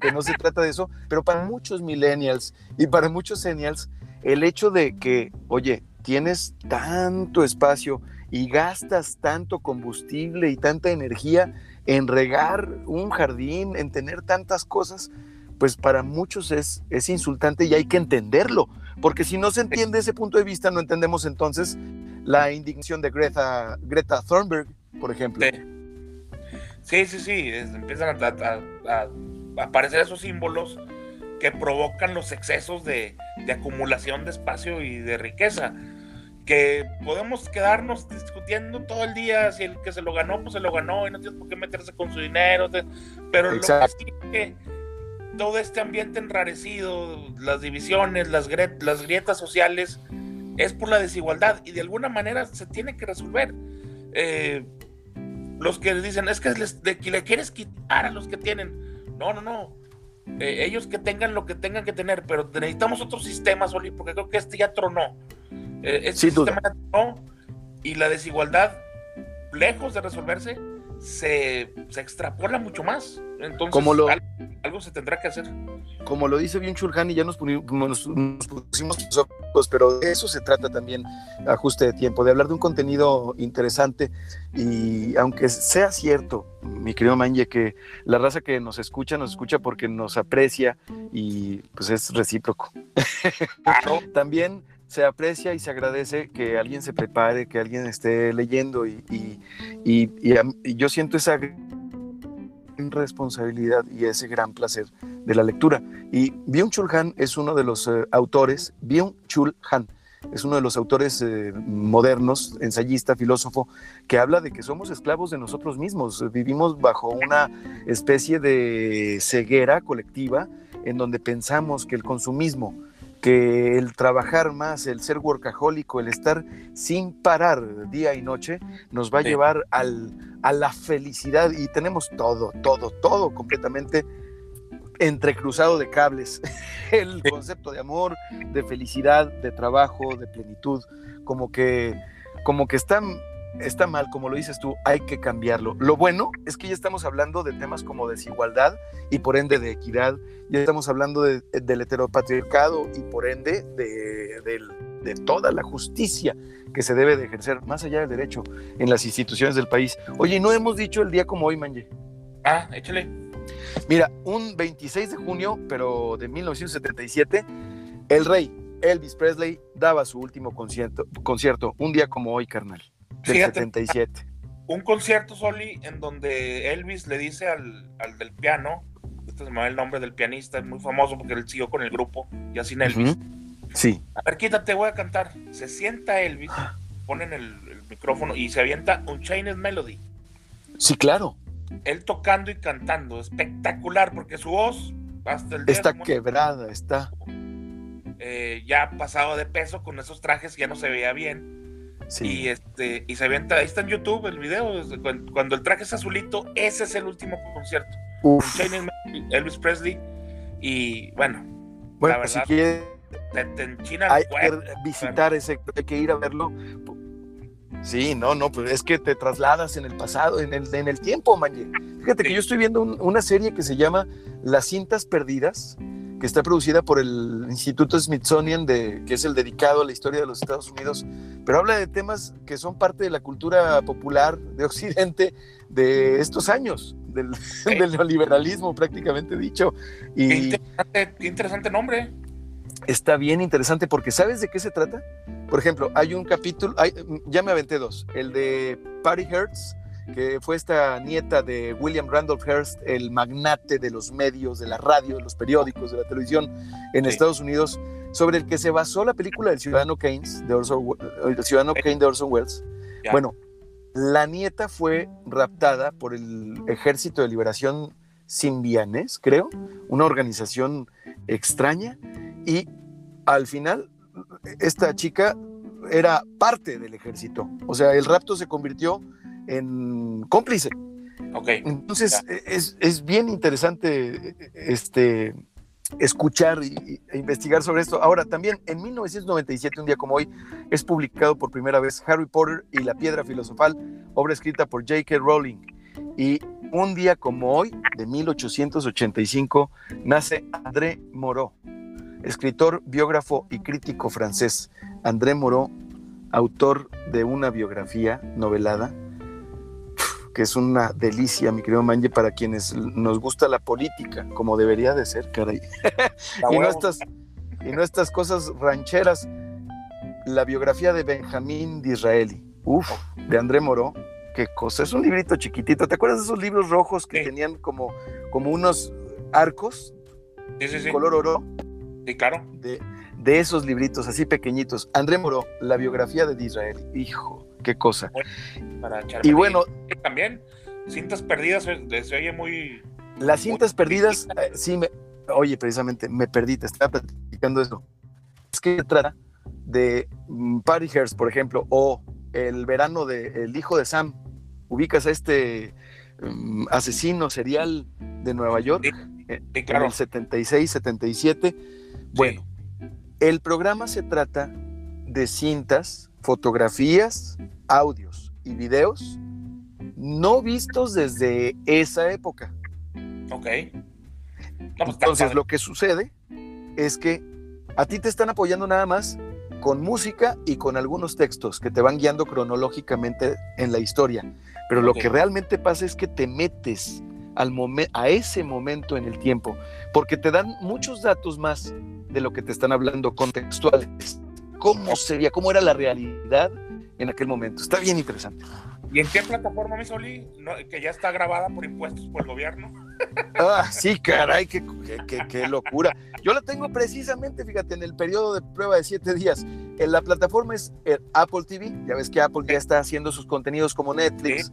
que no se trata de eso, pero para muchos millennials y para muchos senials, el hecho de que, oye, tienes tanto espacio y gastas tanto combustible y tanta energía en regar un jardín, en tener tantas cosas, pues para muchos es, es insultante y hay que entenderlo, porque si no se entiende ese punto de vista, no entendemos entonces la indignación de Greta, Greta Thunberg, por ejemplo. Sí, sí, sí, empiezan a, aparecer esos símbolos que provocan los excesos de, acumulación de espacio y de riqueza. Que podemos quedarnos discutiendo todo el día si el que se lo ganó, pues se lo ganó y no tienes por qué meterse con su dinero. Pero lo que sí que todo este ambiente enrarecido, las divisiones, las, las grietas sociales, es por la desigualdad y de alguna manera se tiene que resolver. Eh, los que dicen es que le quieres quitar a los que tienen. No, no, no. Eh, ellos que tengan lo que tengan que tener, pero necesitamos otro sistema, Soli, porque creo que este ya tronó. Eh, este sistema ya tronó y la desigualdad, lejos de resolverse, se, se extrapola mucho más. Entonces, como lo, algo, se tendrá que hacer. Como lo dice bien Chulhan y ya nos, pusimos los ojos, pero de eso se trata también, ajuste de tiempo, de hablar de un contenido interesante y aunque sea cierto, mi querido Manje, que la raza que nos escucha, nos escucha porque nos aprecia y pues es recíproco. *laughs* también se aprecia y se agradece que alguien se prepare, que alguien esté leyendo y, y, yo siento esa responsabilidad y ese gran placer de la lectura. Y Byung-Chul Han es uno de los eh, autores, Byung-Chul Han, es uno de los autores eh, modernos, ensayista, filósofo, que habla de que somos esclavos de nosotros mismos, vivimos bajo una especie de ceguera colectiva en donde pensamos que el consumismo, que el trabajar más, el ser workahólico, el estar sin parar día y noche, nos va a llevar al, a la felicidad. Y tenemos todo, todo, todo completamente entrecruzado de cables. *laughs* El concepto de amor, de felicidad, de trabajo, de plenitud, como que, como que están está mal, como lo dices tú, hay que cambiarlo. Lo bueno es que ya estamos hablando de temas como desigualdad y por ende de equidad, ya estamos hablando del heteropatriarcado y por ende de, de, toda la justicia que se debe de ejercer más allá del derecho en las instituciones del país. Oye, no hemos dicho el día como hoy, Manje. Ah, échale. Mira, un 26 de junio, pero de 1977, el rey Elvis Presley daba su último concierto, concierto un día como hoy, carnal, del 77. Un concierto, Soli, en donde Elvis le dice al, del piano, este es el nombre del pianista, es muy famoso porque él siguió con el grupo, ya sin Elvis. Sí. A ver, quítate, voy a cantar. Se sienta Elvis, ponen el, el micrófono y se avienta un Chinese Melody. Sí, claro. Él tocando y cantando, espectacular, porque su voz hasta el día Está quebrada, está. Eh, ya pasado de peso con esos trajes, ya no se veía bien. Y este, y se avienta, ahí está en YouTube el video, cuando, el traje es azulito, ese es el último concierto. Elvis Presley. Y bueno, bueno, la si quiere, hay que visitar ese, hay que ir a verlo. Sí, no, no, pues es que te trasladas en el pasado, en el, en el tiempo, Manje. Fíjate que yo estoy viendo una serie que se llama Las cintas perdidas que está producida por el Instituto Smithsonian, de, que es el dedicado a la historia de los Estados Unidos, pero habla de temas que son parte de la cultura popular de Occidente de estos años, del, *laughs* neoliberalismo prácticamente dicho. Y qué interesante, nombre. Está bien interesante porque ¿sabes de qué se trata? Por ejemplo, hay un capítulo, ya me aventé dos, el de Patty Hertz, que fue esta nieta de William Randolph Hearst, el magnate de los medios, de la radio, de los periódicos, de la televisión en Estados Unidos, sobre el que se basó la película del Ciudadano Keynes, de Orson, el Ciudadano Kane de Orson Welles. Bueno, la nieta fue raptada por el Ejército de Liberación Simbianés, creo, una organización extraña, y al final esta chica era parte del ejército. O sea, el rapto se convirtió en cómplice. Okay. Entonces es, bien interesante este, escuchar e investigar sobre esto. Ahora, también en 1997, un día como hoy, es publicado por primera vez Harry Potter y la Piedra Filosofal, obra escrita por J.K. Rowling. Y un día como hoy, de 1885, nace André Moreau, escritor, biógrafo y crítico francés. André Moreau, autor de una biografía novelada que es una delicia, mi querido Manje, para quienes nos gusta la política, como debería de ser, caray. *laughs* y, no estas, y no estas cosas rancheras. La biografía de Benjamín Disraeli, uf, de André Moró, qué cosa, es un librito chiquitito. ¿Te acuerdas de esos libros rojos que tenían como, como unos arcos? Sí, sí, sí. Color oro. Sí, claro. De, de esos libritos así pequeñitos. André Moró, la biografía de Disraeli, hijo qué cosa. y bueno. También, cintas perdidas se, oye muy. Las cintas perdidas, eh, sí, me, oye, precisamente, me perdí, te estaba platicando eso. Es que trata de um, Patty Hearst, por ejemplo, o el verano de El hijo de Sam. Ubicas a este mm, asesino serial de Nueva York eh, en el 76, 77. Bueno, el programa se trata de cintas fotografías, audios y videos no vistos desde esa época. Ok. Pues, Entonces lo que sucede es que a ti te están apoyando nada más con música y con algunos textos que te van guiando cronológicamente en la historia. Pero lo que realmente pasa es que te metes al a ese momento en el tiempo, porque te dan muchos datos más de lo que te están hablando contextuales cómo sería, cómo era la realidad en aquel momento. Está bien interesante. ¿Y en qué plataforma, mi Soli? que ya está grabada por impuestos por el gobierno. Ah, sí, caray, qué, qué, locura. Yo la tengo precisamente, fíjate, en el periodo de prueba de siete días. En la plataforma es Apple TV. Ya ves que Apple ya está haciendo sus contenidos como Netflix,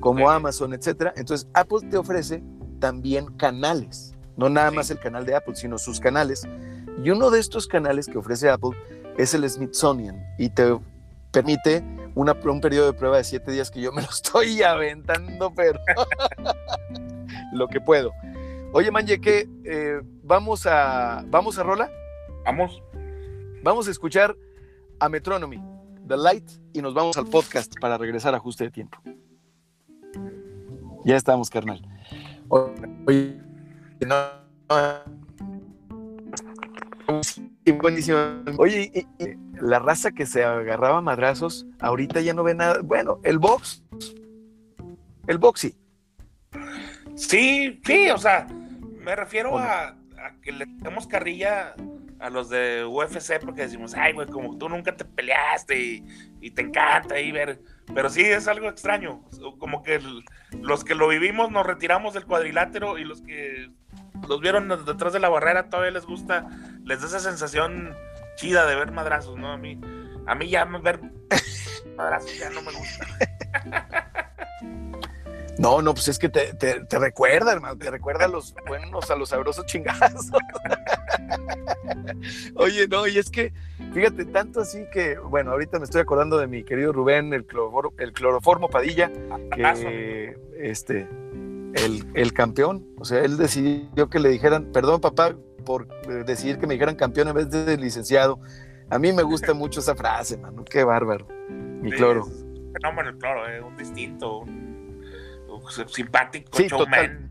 como Amazon, etcétera. Entonces, Apple te ofrece también canales. No nada más el canal de Apple, sino sus canales. Y uno de estos canales que ofrece Apple es el Smithsonian y te permite una, un periodo de prueba de siete días que yo me lo *laughs* estoy aventando, pero *laughs* lo que puedo. Oye, Manje, ¿qué? Eh, ¿vamos, a, ¿Vamos a Rola? Vamos. Vamos a escuchar a Metronomy The Light y nos vamos al podcast para regresar a ajuste de tiempo. Ya estamos, carnal. Oye, no, buenísimo. Oye, la raza que se agarraba madrazos, ahorita ya no ve nada. Bueno, el box. El boxy. Sí, sí, o sea, me refiero a, que le damos carrilla a los de UFC porque decimos, ay, güey, como tú nunca te peleaste y, te encanta ahí ver. Pero sí es algo extraño. Como que los que lo vivimos nos retiramos del cuadrilátero y los que los vieron detrás de la barrera todavía les gusta, les da esa sensación chida de ver madrazos, ¿no? A mí, a mí ya ver *laughs* madrazos ya no me gusta. *laughs* No, no, pues es que te, recuerda, hermano, te recuerda a los buenos, a los sabrosos chingazos. *laughs* Oye, no, y es que, fíjate, tanto así que, bueno, ahorita me estoy acordando de mi querido Rubén, el, el cloroformo Padilla, que este, el, el, campeón, o sea, él decidió que le dijeran, perdón papá, por decidir que me dijeran campeón en vez de licenciado. A mí me gusta *laughs* mucho esa frase, mano, qué bárbaro, mi cloro. fenómeno el cloro, eh, un distinto, un simpático, sí, showman,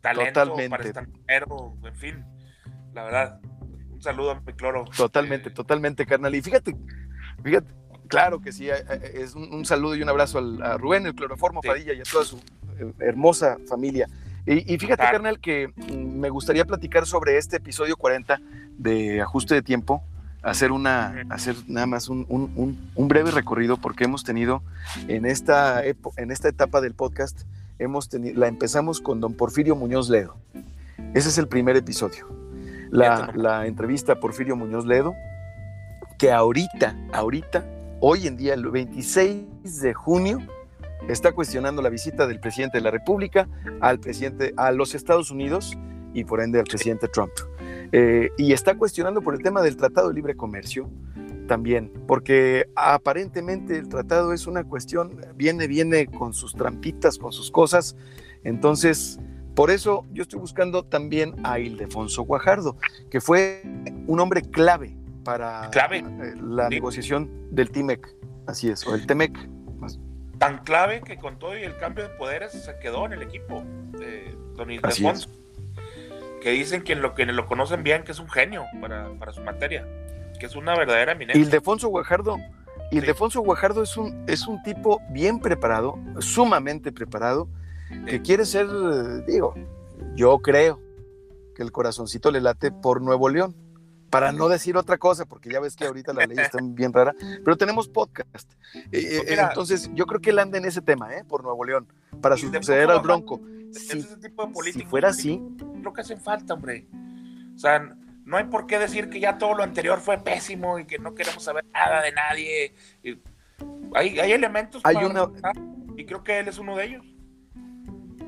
talento totalmente. para en fin, la verdad. Un saludo a mi cloro. Totalmente, eh, totalmente, carnal. Y fíjate, fíjate, claro que sí, eh, eh, es un, saludo y un abrazo a Rubén, el cloroformo Padilla y a toda su hermosa familia. Y, fíjate, carnal, que mm, me gustaría platicar sobre este episodio 40 de Ajuste de Tiempo, hacer una, hacer nada más un, breve recorrido porque hemos tenido en esta, en esta etapa del podcast, hemos tenido, la empezamos con don Porfirio Muñoz Ledo. Ese es el primer episodio. La, la entrevista a Porfirio Muñoz Ledo, que ahorita, ahorita, hoy en día, el 26 de junio, está cuestionando la visita del presidente de la República al presidente, a los Estados Unidos y por ende al presidente Trump. Eh, y está cuestionando por el tema del Tratado de Libre Comercio también, porque aparentemente el tratado es una cuestión, viene, viene con sus trampitas, con sus cosas. Entonces, por eso yo estoy buscando también a Ildefonso Guajardo, que fue un hombre clave para eh, la negociación del TIMEC, así es, o el TEMEC. Tan clave que con todo y el cambio de poderes se quedó en el equipo de Don Ildefonso que dicen que lo que lo conocen bien, que es un genio para, su materia, que es una verdadera eminencia. Ildefonso Guajardo, Ildefonso Guajardo es un, es un tipo bien preparado, sumamente preparado, que quiere ser, digo, yo creo que el corazoncito le late por Nuevo León. Para no decir otra cosa, porque ya ves que ahorita la ley está bien rara, pero tenemos podcast. Eh, eh, pues entonces, yo creo que él anda en ese tema, ¿eh? Por Nuevo León, para suceder al Bronco. Si, tipo de si fuera así, lo que hace falta, hombre. O sea, no hay por qué decir que ya todo lo anterior fue pésimo y que no queremos saber nada de nadie. Hay, hay elementos hay una... y creo que él es uno de ellos.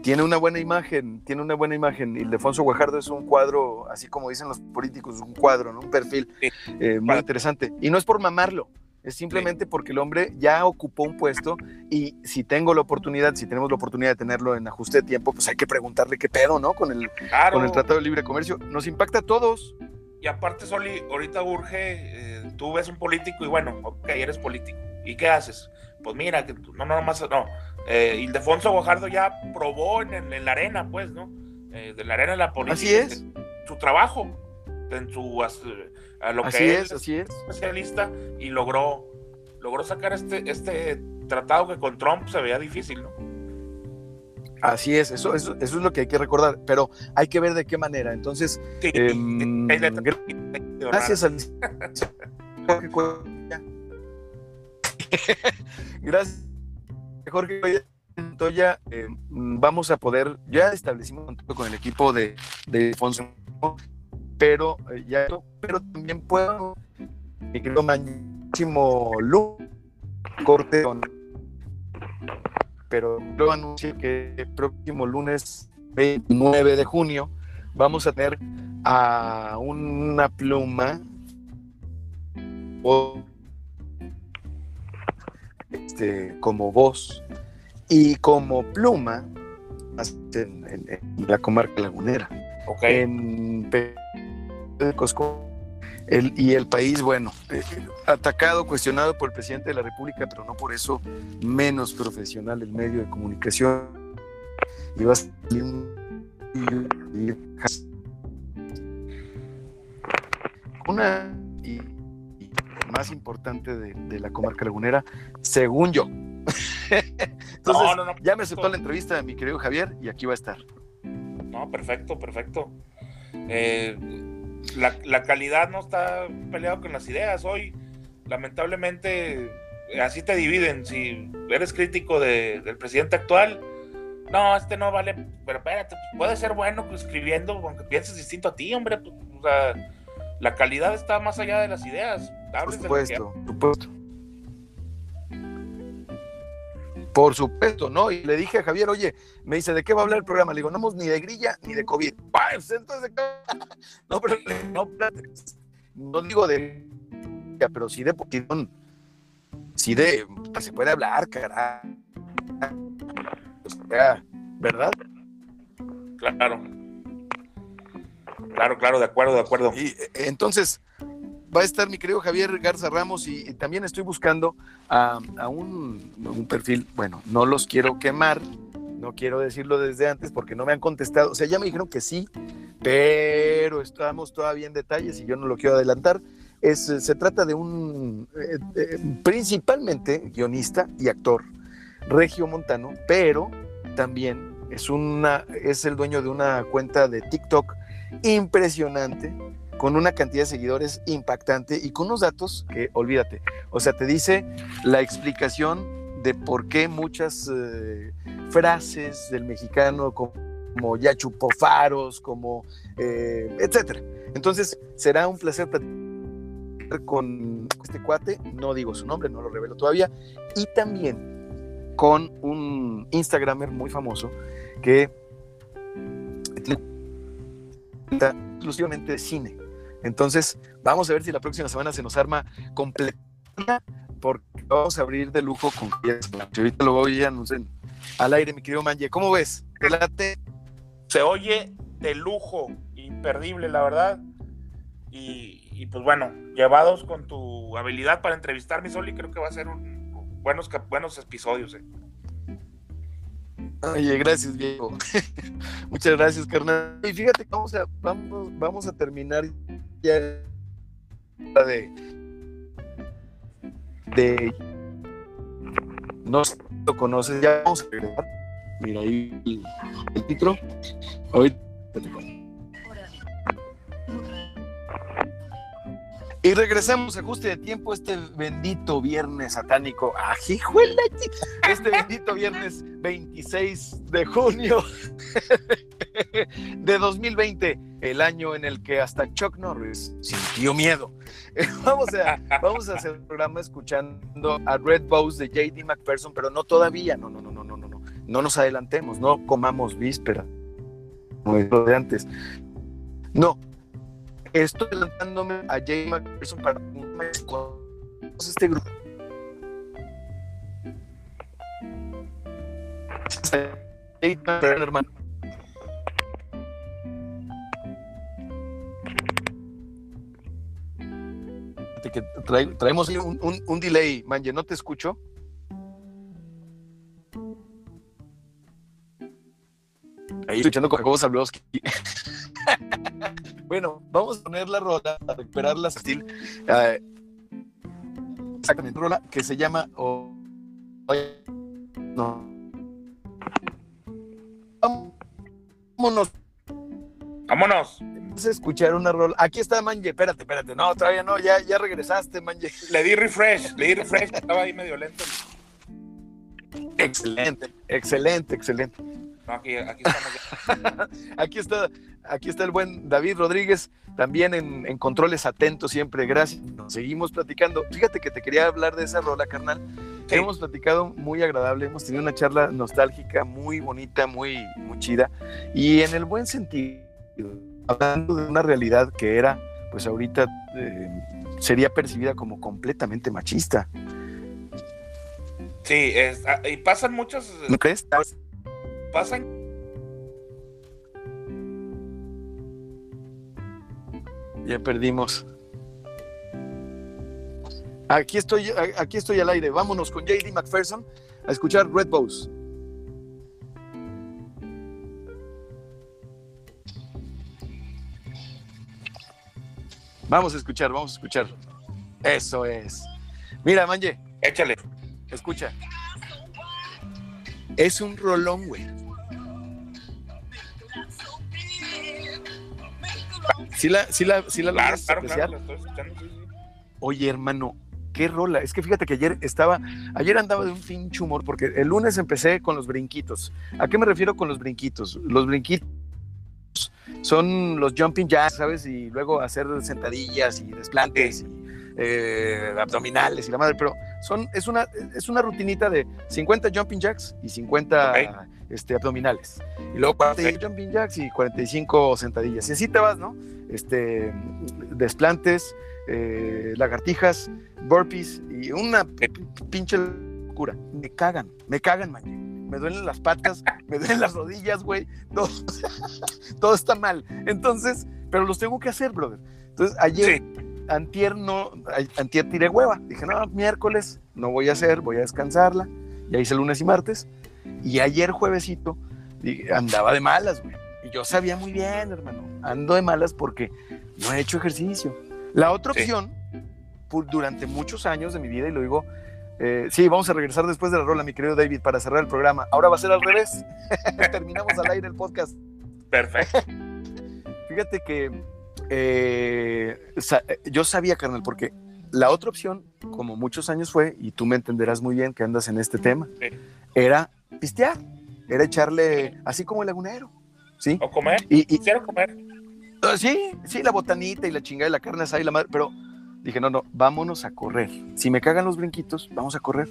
Tiene una buena imagen, tiene una buena imagen. Ildefonso Guajardo es un cuadro, así como dicen los políticos, un cuadro, ¿no? un perfil eh, muy interesante. Y no es por mamarlo, es simplemente porque el hombre ya ocupó un puesto y si tengo la oportunidad, si tenemos la oportunidad de tenerlo en ajuste de tiempo, pues hay que preguntarle qué pedo, ¿no? Con el, con el Tratado de Libre Comercio. Nos impacta a todos. Y aparte, Soli, ahorita urge, eh, tú ves un político y bueno, ok, eres político. ¿Y qué haces? Pues mira, que no, no, más, no. Eh, Ildefonso Guajardo ya probó en, la arena, pues, ¿no? Eh, de la arena de la política. Así es. Su trabajo, en su a lo así que es, así es. especialista y logró, logró sacar este, este tratado que con Trump se veía difícil, ¿no? Así es, eso, eso, eso, es lo que hay que recordar, pero hay que ver de qué manera. Entonces, em, gracias al *laughs* *laughs* Gracias, Jorge ya em, vamos a poder, ya establecimos contacto con el equipo de, de Fonso pero eh, ya pero también puedo mi querido máximo corte pero lo anuncio que el próximo lunes 29 de junio vamos a tener a una pluma este, como voz y como pluma en, la comarca lagunera. Okay. En Cosco El, y el país, bueno, eh, atacado, cuestionado por el presidente de la República, pero no por eso menos profesional el medio de comunicación. Y va a salir una y, más importante de, la comarca lagunera, según yo. *laughs* Entonces, ya me aceptó la entrevista de mi querido Javier y aquí va a estar. No, perfecto, perfecto. Eh, la, calidad no está peleado con las ideas. Hoy, lamentablemente, así te dividen. Si eres crítico del presidente actual, no, este no vale, pero espérate, pues, puede ser bueno escribiendo, aunque pienses distinto a ti, hombre. Pues, o sea, la calidad está más allá de las ideas. Por supuesto, por supuesto. Por supuesto, ¿no? Y le dije a Javier, oye, me dice, ¿de qué va a hablar el programa? Le digo, no, ni de grilla ni de COVID. Pues, entonces, *laughs* no, pero no, no digo de, pero sí de poquitón. Sí de, se puede hablar, carajo. ¿Verdad? Claro. Claro, claro, de acuerdo, de acuerdo. Y eh, entonces, va a estar mi querido Javier Garza Ramos y, también estoy buscando a, un, perfil, bueno, no los quiero quemar, no quiero decirlo desde antes porque no me han contestado, o sea, ya me dijeron que sí, pero estamos todavía en detalles y yo no lo quiero adelantar. Es, se trata de un eh, eh, principalmente guionista y actor regio montano, pero también es, una, es el dueño de una cuenta de TikTok impresionante, con una cantidad de seguidores impactante y con unos datos que olvídate. O sea, te dice la explicación de por qué muchas eh, frases del mexicano como ya chupó faros, como eh, etcétera. Entonces, será un placer con este cuate, no digo su nombre, no lo revelo todavía, y también con un Instagramer muy famoso que exclusivamente de cine. Entonces, vamos a ver si la próxima semana se nos arma completa, porque vamos a abrir de lujo con Ahorita lo voy a anunciar al aire, mi querido Manje. ¿Cómo ves? Se oye de lujo, imperdible, la verdad. Y, pues bueno, llevados con tu habilidad para entrevistar mi Soli, creo que va a ser un, buenos, buenos episodios. Eh. Oye, gracias, Diego. *laughs* Muchas gracias, carnal. Y fíjate vamos a, vamos, vamos a terminar de. de. No sé si lo conoces, ya vamos a ver. Mira ahí el, el título. Ahorita Y regresamos, ajuste de tiempo, este bendito viernes satánico. ¡Ajijuela! Este bendito viernes 26 de junio de 2020, el año en el que hasta Chuck Norris sintió miedo. Vamos a, vamos a hacer un programa escuchando a Red Bows de JD McPherson, pero no todavía, no, no, no, no, no, no, no. No nos adelantemos, no comamos víspera, como de antes. No, estoy lanzándome a Jay McPherson para este grupo. hermano. Que traemos un, un, un, delay, Manje, ¿no te escucho? Ahí estoy escuchando con Jacobo. *laughs* Bueno, vamos a poner la rola, a recuperar la estil. Eh, exactamente, rola que se llama. no. Vámonos. Vámonos. Vamos a escuchar una rola. Aquí está Manje, espérate, espérate. No, todavía no, ya, ya regresaste, Manje. Le di refresh, le di refresh, estaba ahí medio lento. Excelente, excelente, excelente. No, aquí, aquí estamos. *laughs* aquí está Aquí está el buen David Rodríguez, también en, controles atentos siempre, gracias. seguimos platicando. Fíjate que te quería hablar de esa rola, carnal. Hemos platicado muy agradable, hemos tenido una charla nostálgica muy bonita, muy, muy chida, y en el buen sentido, hablando de una realidad que era, pues ahorita eh, sería percibida como completamente machista. Sí, ah, y pasan muchas... ¿No crees? Pasan Ya perdimos. Aquí estoy, aquí estoy al aire. Vámonos con JD McPherson a escuchar Red Bows. Vamos a escuchar, vamos a escuchar. Eso es. Mira, Manje. Échale. Escucha. Es un rolón, güey. ¿Sí la, sí la, sí la Claro, claro, estoy escuchando. Oye, hermano, qué rola. Es que fíjate que ayer estaba, ayer andaba de un pinche humor, porque el lunes empecé con los brinquitos. ¿A qué me refiero con los brinquitos? Los brinquitos son los jumping jacks, ¿sabes? Y luego hacer sentadillas y desplantes y eh, abdominales y la madre, pero son, es una, es una rutinita de 50 jumping jacks y 50 Ok. Este, abdominales. Y luego 40 jumping jacks y 45 sentadillas. Y así te vas, ¿no? Este, desplantes, eh, lagartijas, burpees y una pinche locura. Me cagan, me cagan, man. Me duelen las patas, *laughs* me duelen las rodillas, güey. Todo, *laughs* todo está mal. Entonces, pero los tengo que hacer, brother. Entonces, ayer, antier no, antier tiré hueva. Dije, no, miércoles no voy a hacer, voy a descansarla. Ya hice lunes y martes. Y ayer juevesito andaba de malas, güey. Y yo sabía muy bien, hermano. Ando de malas porque no he hecho ejercicio. La otra Sí. opción, por- durante muchos años de mi vida, y lo digo, eh, sí, vamos a regresar después de la rola, mi querido David, para cerrar el programa. Ahora va a ser al revés. *laughs* Terminamos al aire el podcast. Perfecto. *laughs* Fíjate que eh, sa- yo sabía, carnal, porque la otra opción, como muchos años fue, y tú me entenderás muy bien que andas en este tema, Sí. era pistear, era echarle, así como el lagunero, ¿sí? O comer. Y, y- Quiero comer. ah, sí, sí, la botanita y la chingada de la carne asada y la madre, pero dije, no, no, vámonos a correr. Si me cagan los brinquitos, vamos a correr.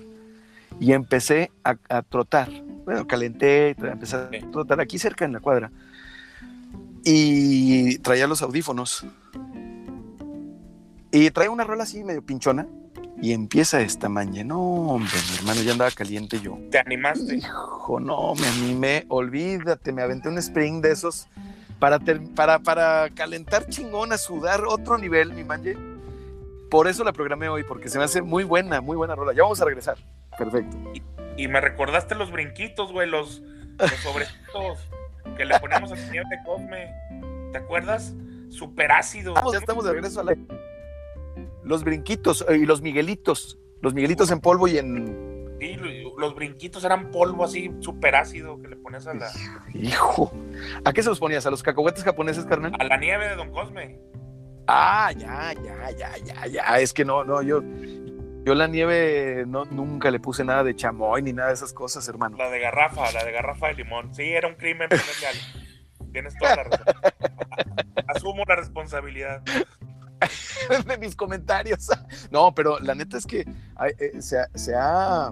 Y empecé a, a trotar. Bueno, calenté, empecé a trotar aquí cerca en la cuadra. Y traía los audífonos. Y traía una rola así medio pinchona. Y empieza esta mañana. No, hombre, mi hermano ya andaba caliente yo. Te animaste. Hijo, no, me animé, olvídate, me aventé un spring de esos para, ter- para, para calentar chingón, a sudar otro nivel, mi manje. Por eso la programé hoy, porque se me hace muy buena, muy buena rola. Ya vamos a regresar. Perfecto. Y me recordaste los brinquitos, güey, los, los sobrecitos que le poníamos al señor de Cosme. ¿Te acuerdas? Super ácido. Vamos, ya estamos de regreso a la... Los brinquitos eh, y los miguelitos. Los miguelitos en polvo y en... Sí, lo- los brinquitos eran polvo así, super ácido que le ponías a la, Hijo. ¿A qué se los ponías? ¿A los cacahuetes japoneses, carnal? a la nieve de Don Cosme. Ah, ya, ya, ya, ya, ya. Es que no, no, yo... Yo la nieve no, nunca le puse nada de chamoy ni nada de esas cosas, hermano. La de garrafa, la de garrafa de limón. Sí, era un crimen. *laughs* Tienes toda la razón. *laughs* Asumo la responsabilidad. *laughs* de mis comentarios. *laughs* No, pero la neta es que hay, eh, se, ha, se, ha,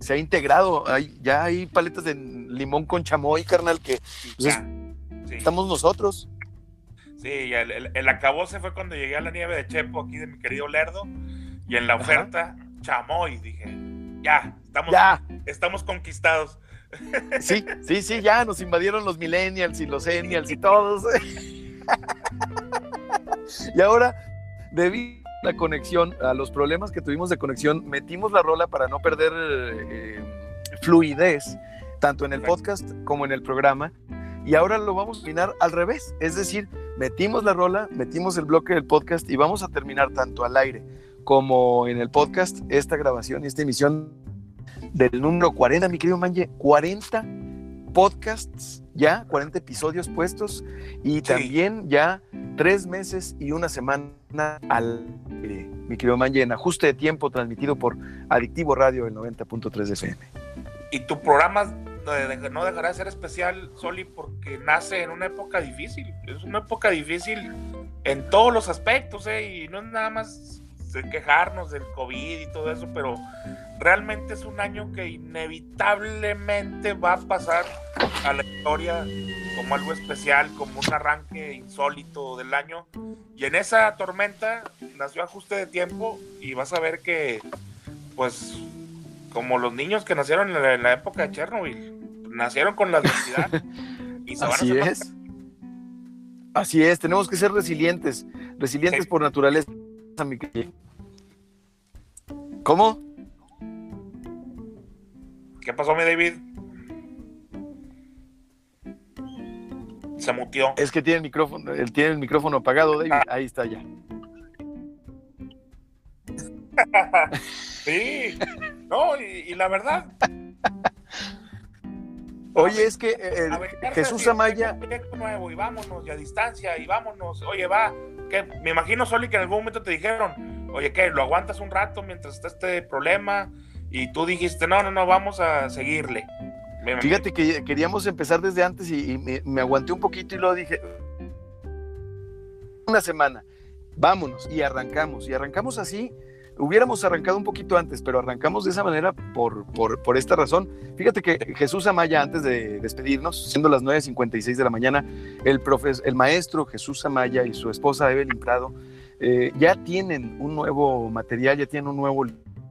se ha integrado. Hay, ya hay paletas de limón con chamoy, carnal, que pues, Ya. Sí, estamos nosotros. sí el, el, el acabose fue cuando llegué a la nieve de Chepo, aquí de mi querido Lerdo. Y en la Ajá. oferta, chamoy, dije. Ya, estamos, Ya, estamos conquistados. *laughs* sí, sí, sí, ya nos invadieron los millennials y los enials y todos. y ahora, debido a la conexión, a los problemas que tuvimos de conexión, metimos la rola para no perder eh, fluidez, tanto en el podcast como en el programa. Y ahora lo vamos a terminar al revés. Es decir, metimos la rola, metimos el bloque del podcast y vamos a terminar tanto al aire como en el podcast esta grabación y esta emisión del número 40, mi querido Manje. 40 podcasts ya, 40 episodios puestos y también ya tres meses y una semana al aire, mi querido Manje, en ajuste de tiempo transmitido por Adictivo Radio, el 90.3 de FM. Y tu programa no dejará de ser especial, Soli, porque nace en una época difícil. Es una época difícil en todos los aspectos, ¿eh? Y no es nada más quejarnos del COVID y todo eso, pero realmente es un año que inevitablemente va a pasar a la historia como algo especial, como un arranque insólito del año. Y en esa tormenta nació ajuste de tiempo y vas a ver que, pues, como los niños que nacieron en la, en la época de Chernobyl, nacieron con la adversidad *laughs* y se van a Así es. Así es, tenemos que ser resilientes, resilientes Sí. por naturaleza, mi. ¿Cómo? ¿Qué pasó, mi David? Se mutió. Es que tiene el micrófono, él tiene el micrófono apagado, David. Ah. Ahí está ya. *laughs* sí, no, y, la verdad. *laughs* Oye, es que eh, Jesús Amaya. nuevo y vámonos, y a distancia, y vámonos. Oye, va. Que Me imagino, Soli, que en algún momento te dijeron, oye, ¿qué? ¿Lo aguantas un rato mientras está este problema? Y tú dijiste, no, no, no, vamos a seguirle. Fíjate que queríamos empezar desde antes y, me, aguanté un poquito y luego dije, una semana, vámonos y arrancamos. Y arrancamos así, hubiéramos arrancado un poquito antes, pero arrancamos de esa manera por, por, esta razón. Fíjate que Jesús Amaya, antes de despedirnos, siendo las 9.56 de la mañana, el, el maestro Jesús Amaya y su esposa Evelyn Prado eh, ya tienen un nuevo material, ya tienen un nuevo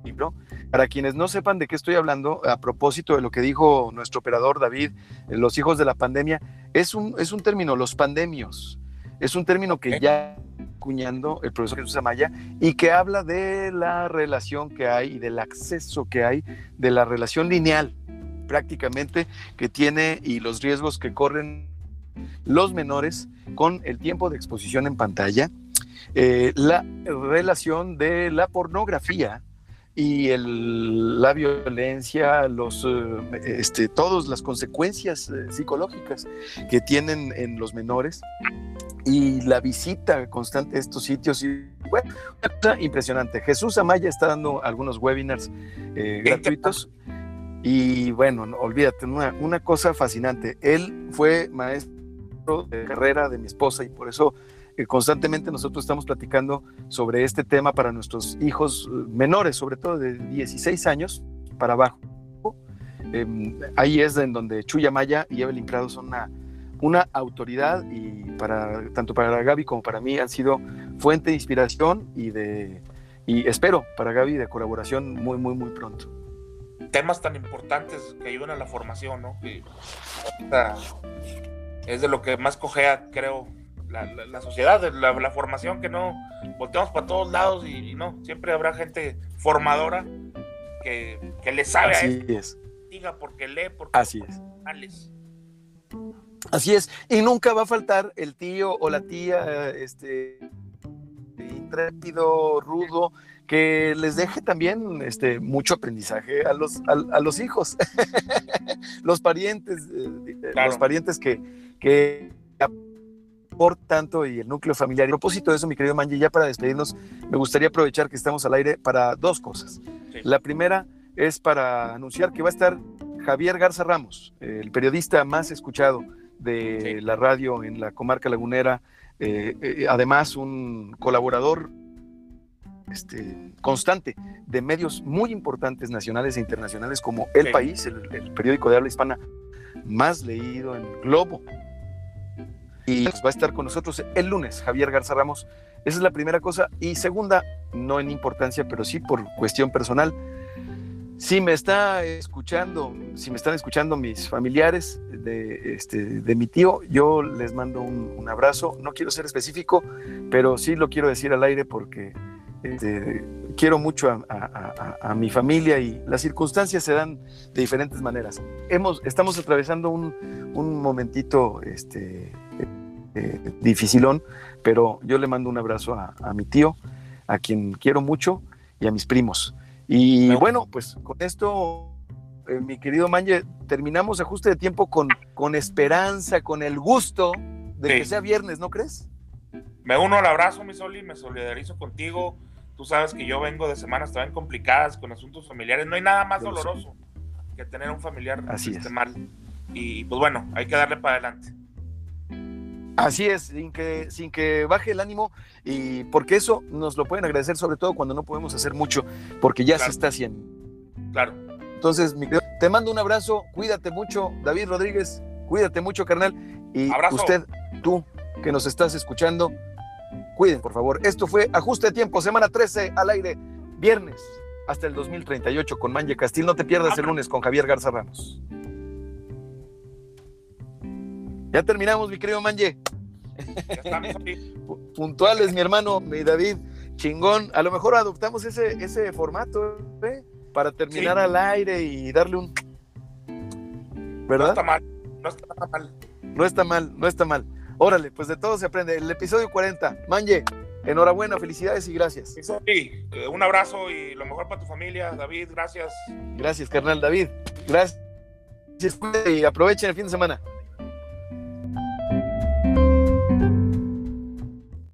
libro para quienes no sepan de qué estoy hablando, a propósito de lo que dijo nuestro operador David, eh, los hijos de la pandemia, es un, es un término, los pandemios, es un término que ya acuñando el profesor Jesús Amaya y que habla de la relación que hay y del acceso que hay, de la relación lineal prácticamente que tiene y los riesgos que corren los menores con el tiempo de exposición en pantalla, eh, la relación de la pornografía y el, la violencia, los, eh, este, todas las consecuencias eh, psicológicas que tienen en los menores y la visita constante a estos sitios. Y, bueno, una cosa impresionante. Jesús Amaya está dando algunos webinars eh, gratuitos. Y bueno, olvídate, una, una cosa fascinante. Él fue maestro de carrera de mi esposa y por eso constantemente nosotros estamos platicando sobre este tema para nuestros hijos eh, menores, sobre todo de 16 años para abajo. Em, ahí es en donde Chuya Maya y Evelyn Prado son una, una autoridad y para tanto para Gaby como para mí han sido fuente de inspiración y de y espero para Gaby de colaboración muy muy muy pronto. Temas tan importantes que ayudan a la formación, ¿no? Que es de lo que más cojea, creo, la, sociedad, la, formación, que no volteamos para todos lados y, no, siempre habrá gente formadora que, le sabe Así es. diga porque lee, porque Así es. Así es, y nunca va a faltar el tío o la tía, este intrépido, rudo, que les deje también este, mucho aprendizaje a los, a, los hijos, *laughs* los parientes, eh, los parientes que, que por tanto y el núcleo familiar. A propósito de eso, mi querido Manji, ya para despedirnos, me gustaría aprovechar que estamos al aire para dos cosas. La primera es para anunciar que va a estar Javier Garza Ramos, el periodista más escuchado de la radio en la comarca lagunera, eh, eh, además un colaborador este, constante de medios muy importantes nacionales e internacionales como El País, el, periódico de habla hispana más leído en el globo y va a estar con nosotros el lunes, Javier Garza Ramos. Esa es la primera cosa. Y segunda, no en importancia, pero sí por cuestión personal. Si me escuchando, si me están escuchando mis familiares de, este, de mi tío, yo les mando un, abrazo. No quiero ser específico, pero sí lo quiero decir al aire porque este, quiero mucho a, mi familia y las circunstancias se dan de diferentes maneras. Hemos, estamos atravesando un, un momentito este, eh, dificilón, pero yo le mando un abrazo a, mi tío, a quien quiero mucho, y a mis primos. Y bueno, pues con esto, eh, mi querido Manje, terminamos ajuste de tiempo con, con esperanza, con el gusto de que sea viernes, ¿no crees? Me uno al abrazo, mi Soli, me solidarizo contigo. Tú sabes que yo vengo de semanas también complicadas con asuntos familiares. No hay nada más doloroso que tener un familiar Así este, mal. Y pues bueno, hay que darle para adelante. Así es, sin que, sin que baje el ánimo y porque eso nos lo pueden agradecer sobre todo cuando no podemos hacer mucho, porque ya se está haciendo. Claro. Entonces, te mando un abrazo, cuídate mucho, David Rodríguez, cuídate mucho, carnal. Y usted, tú que nos estás escuchando, cuiden, por favor. Esto fue Ajuste de Tiempo, semana 13 al aire, viernes hasta el 2038 con Manje Castil. No te pierdas el lunes con Javier Garza Ramos. Ya terminamos, mi querido Manje. Puntuales, mi hermano, mi David. Chingón. A lo mejor adoptamos ese, ese formato, ¿eh? Para terminar Sí. al aire y darle un. No ¿Verdad? está mal, no está mal. No está mal, no está mal. Órale, pues de todo se aprende. El episodio 40. Manje, enhorabuena, felicidades y gracias. Sí, eh, un abrazo y lo mejor para tu familia, David, gracias. Gracias, carnal David. Gracias. Y aprovechen el fin de semana.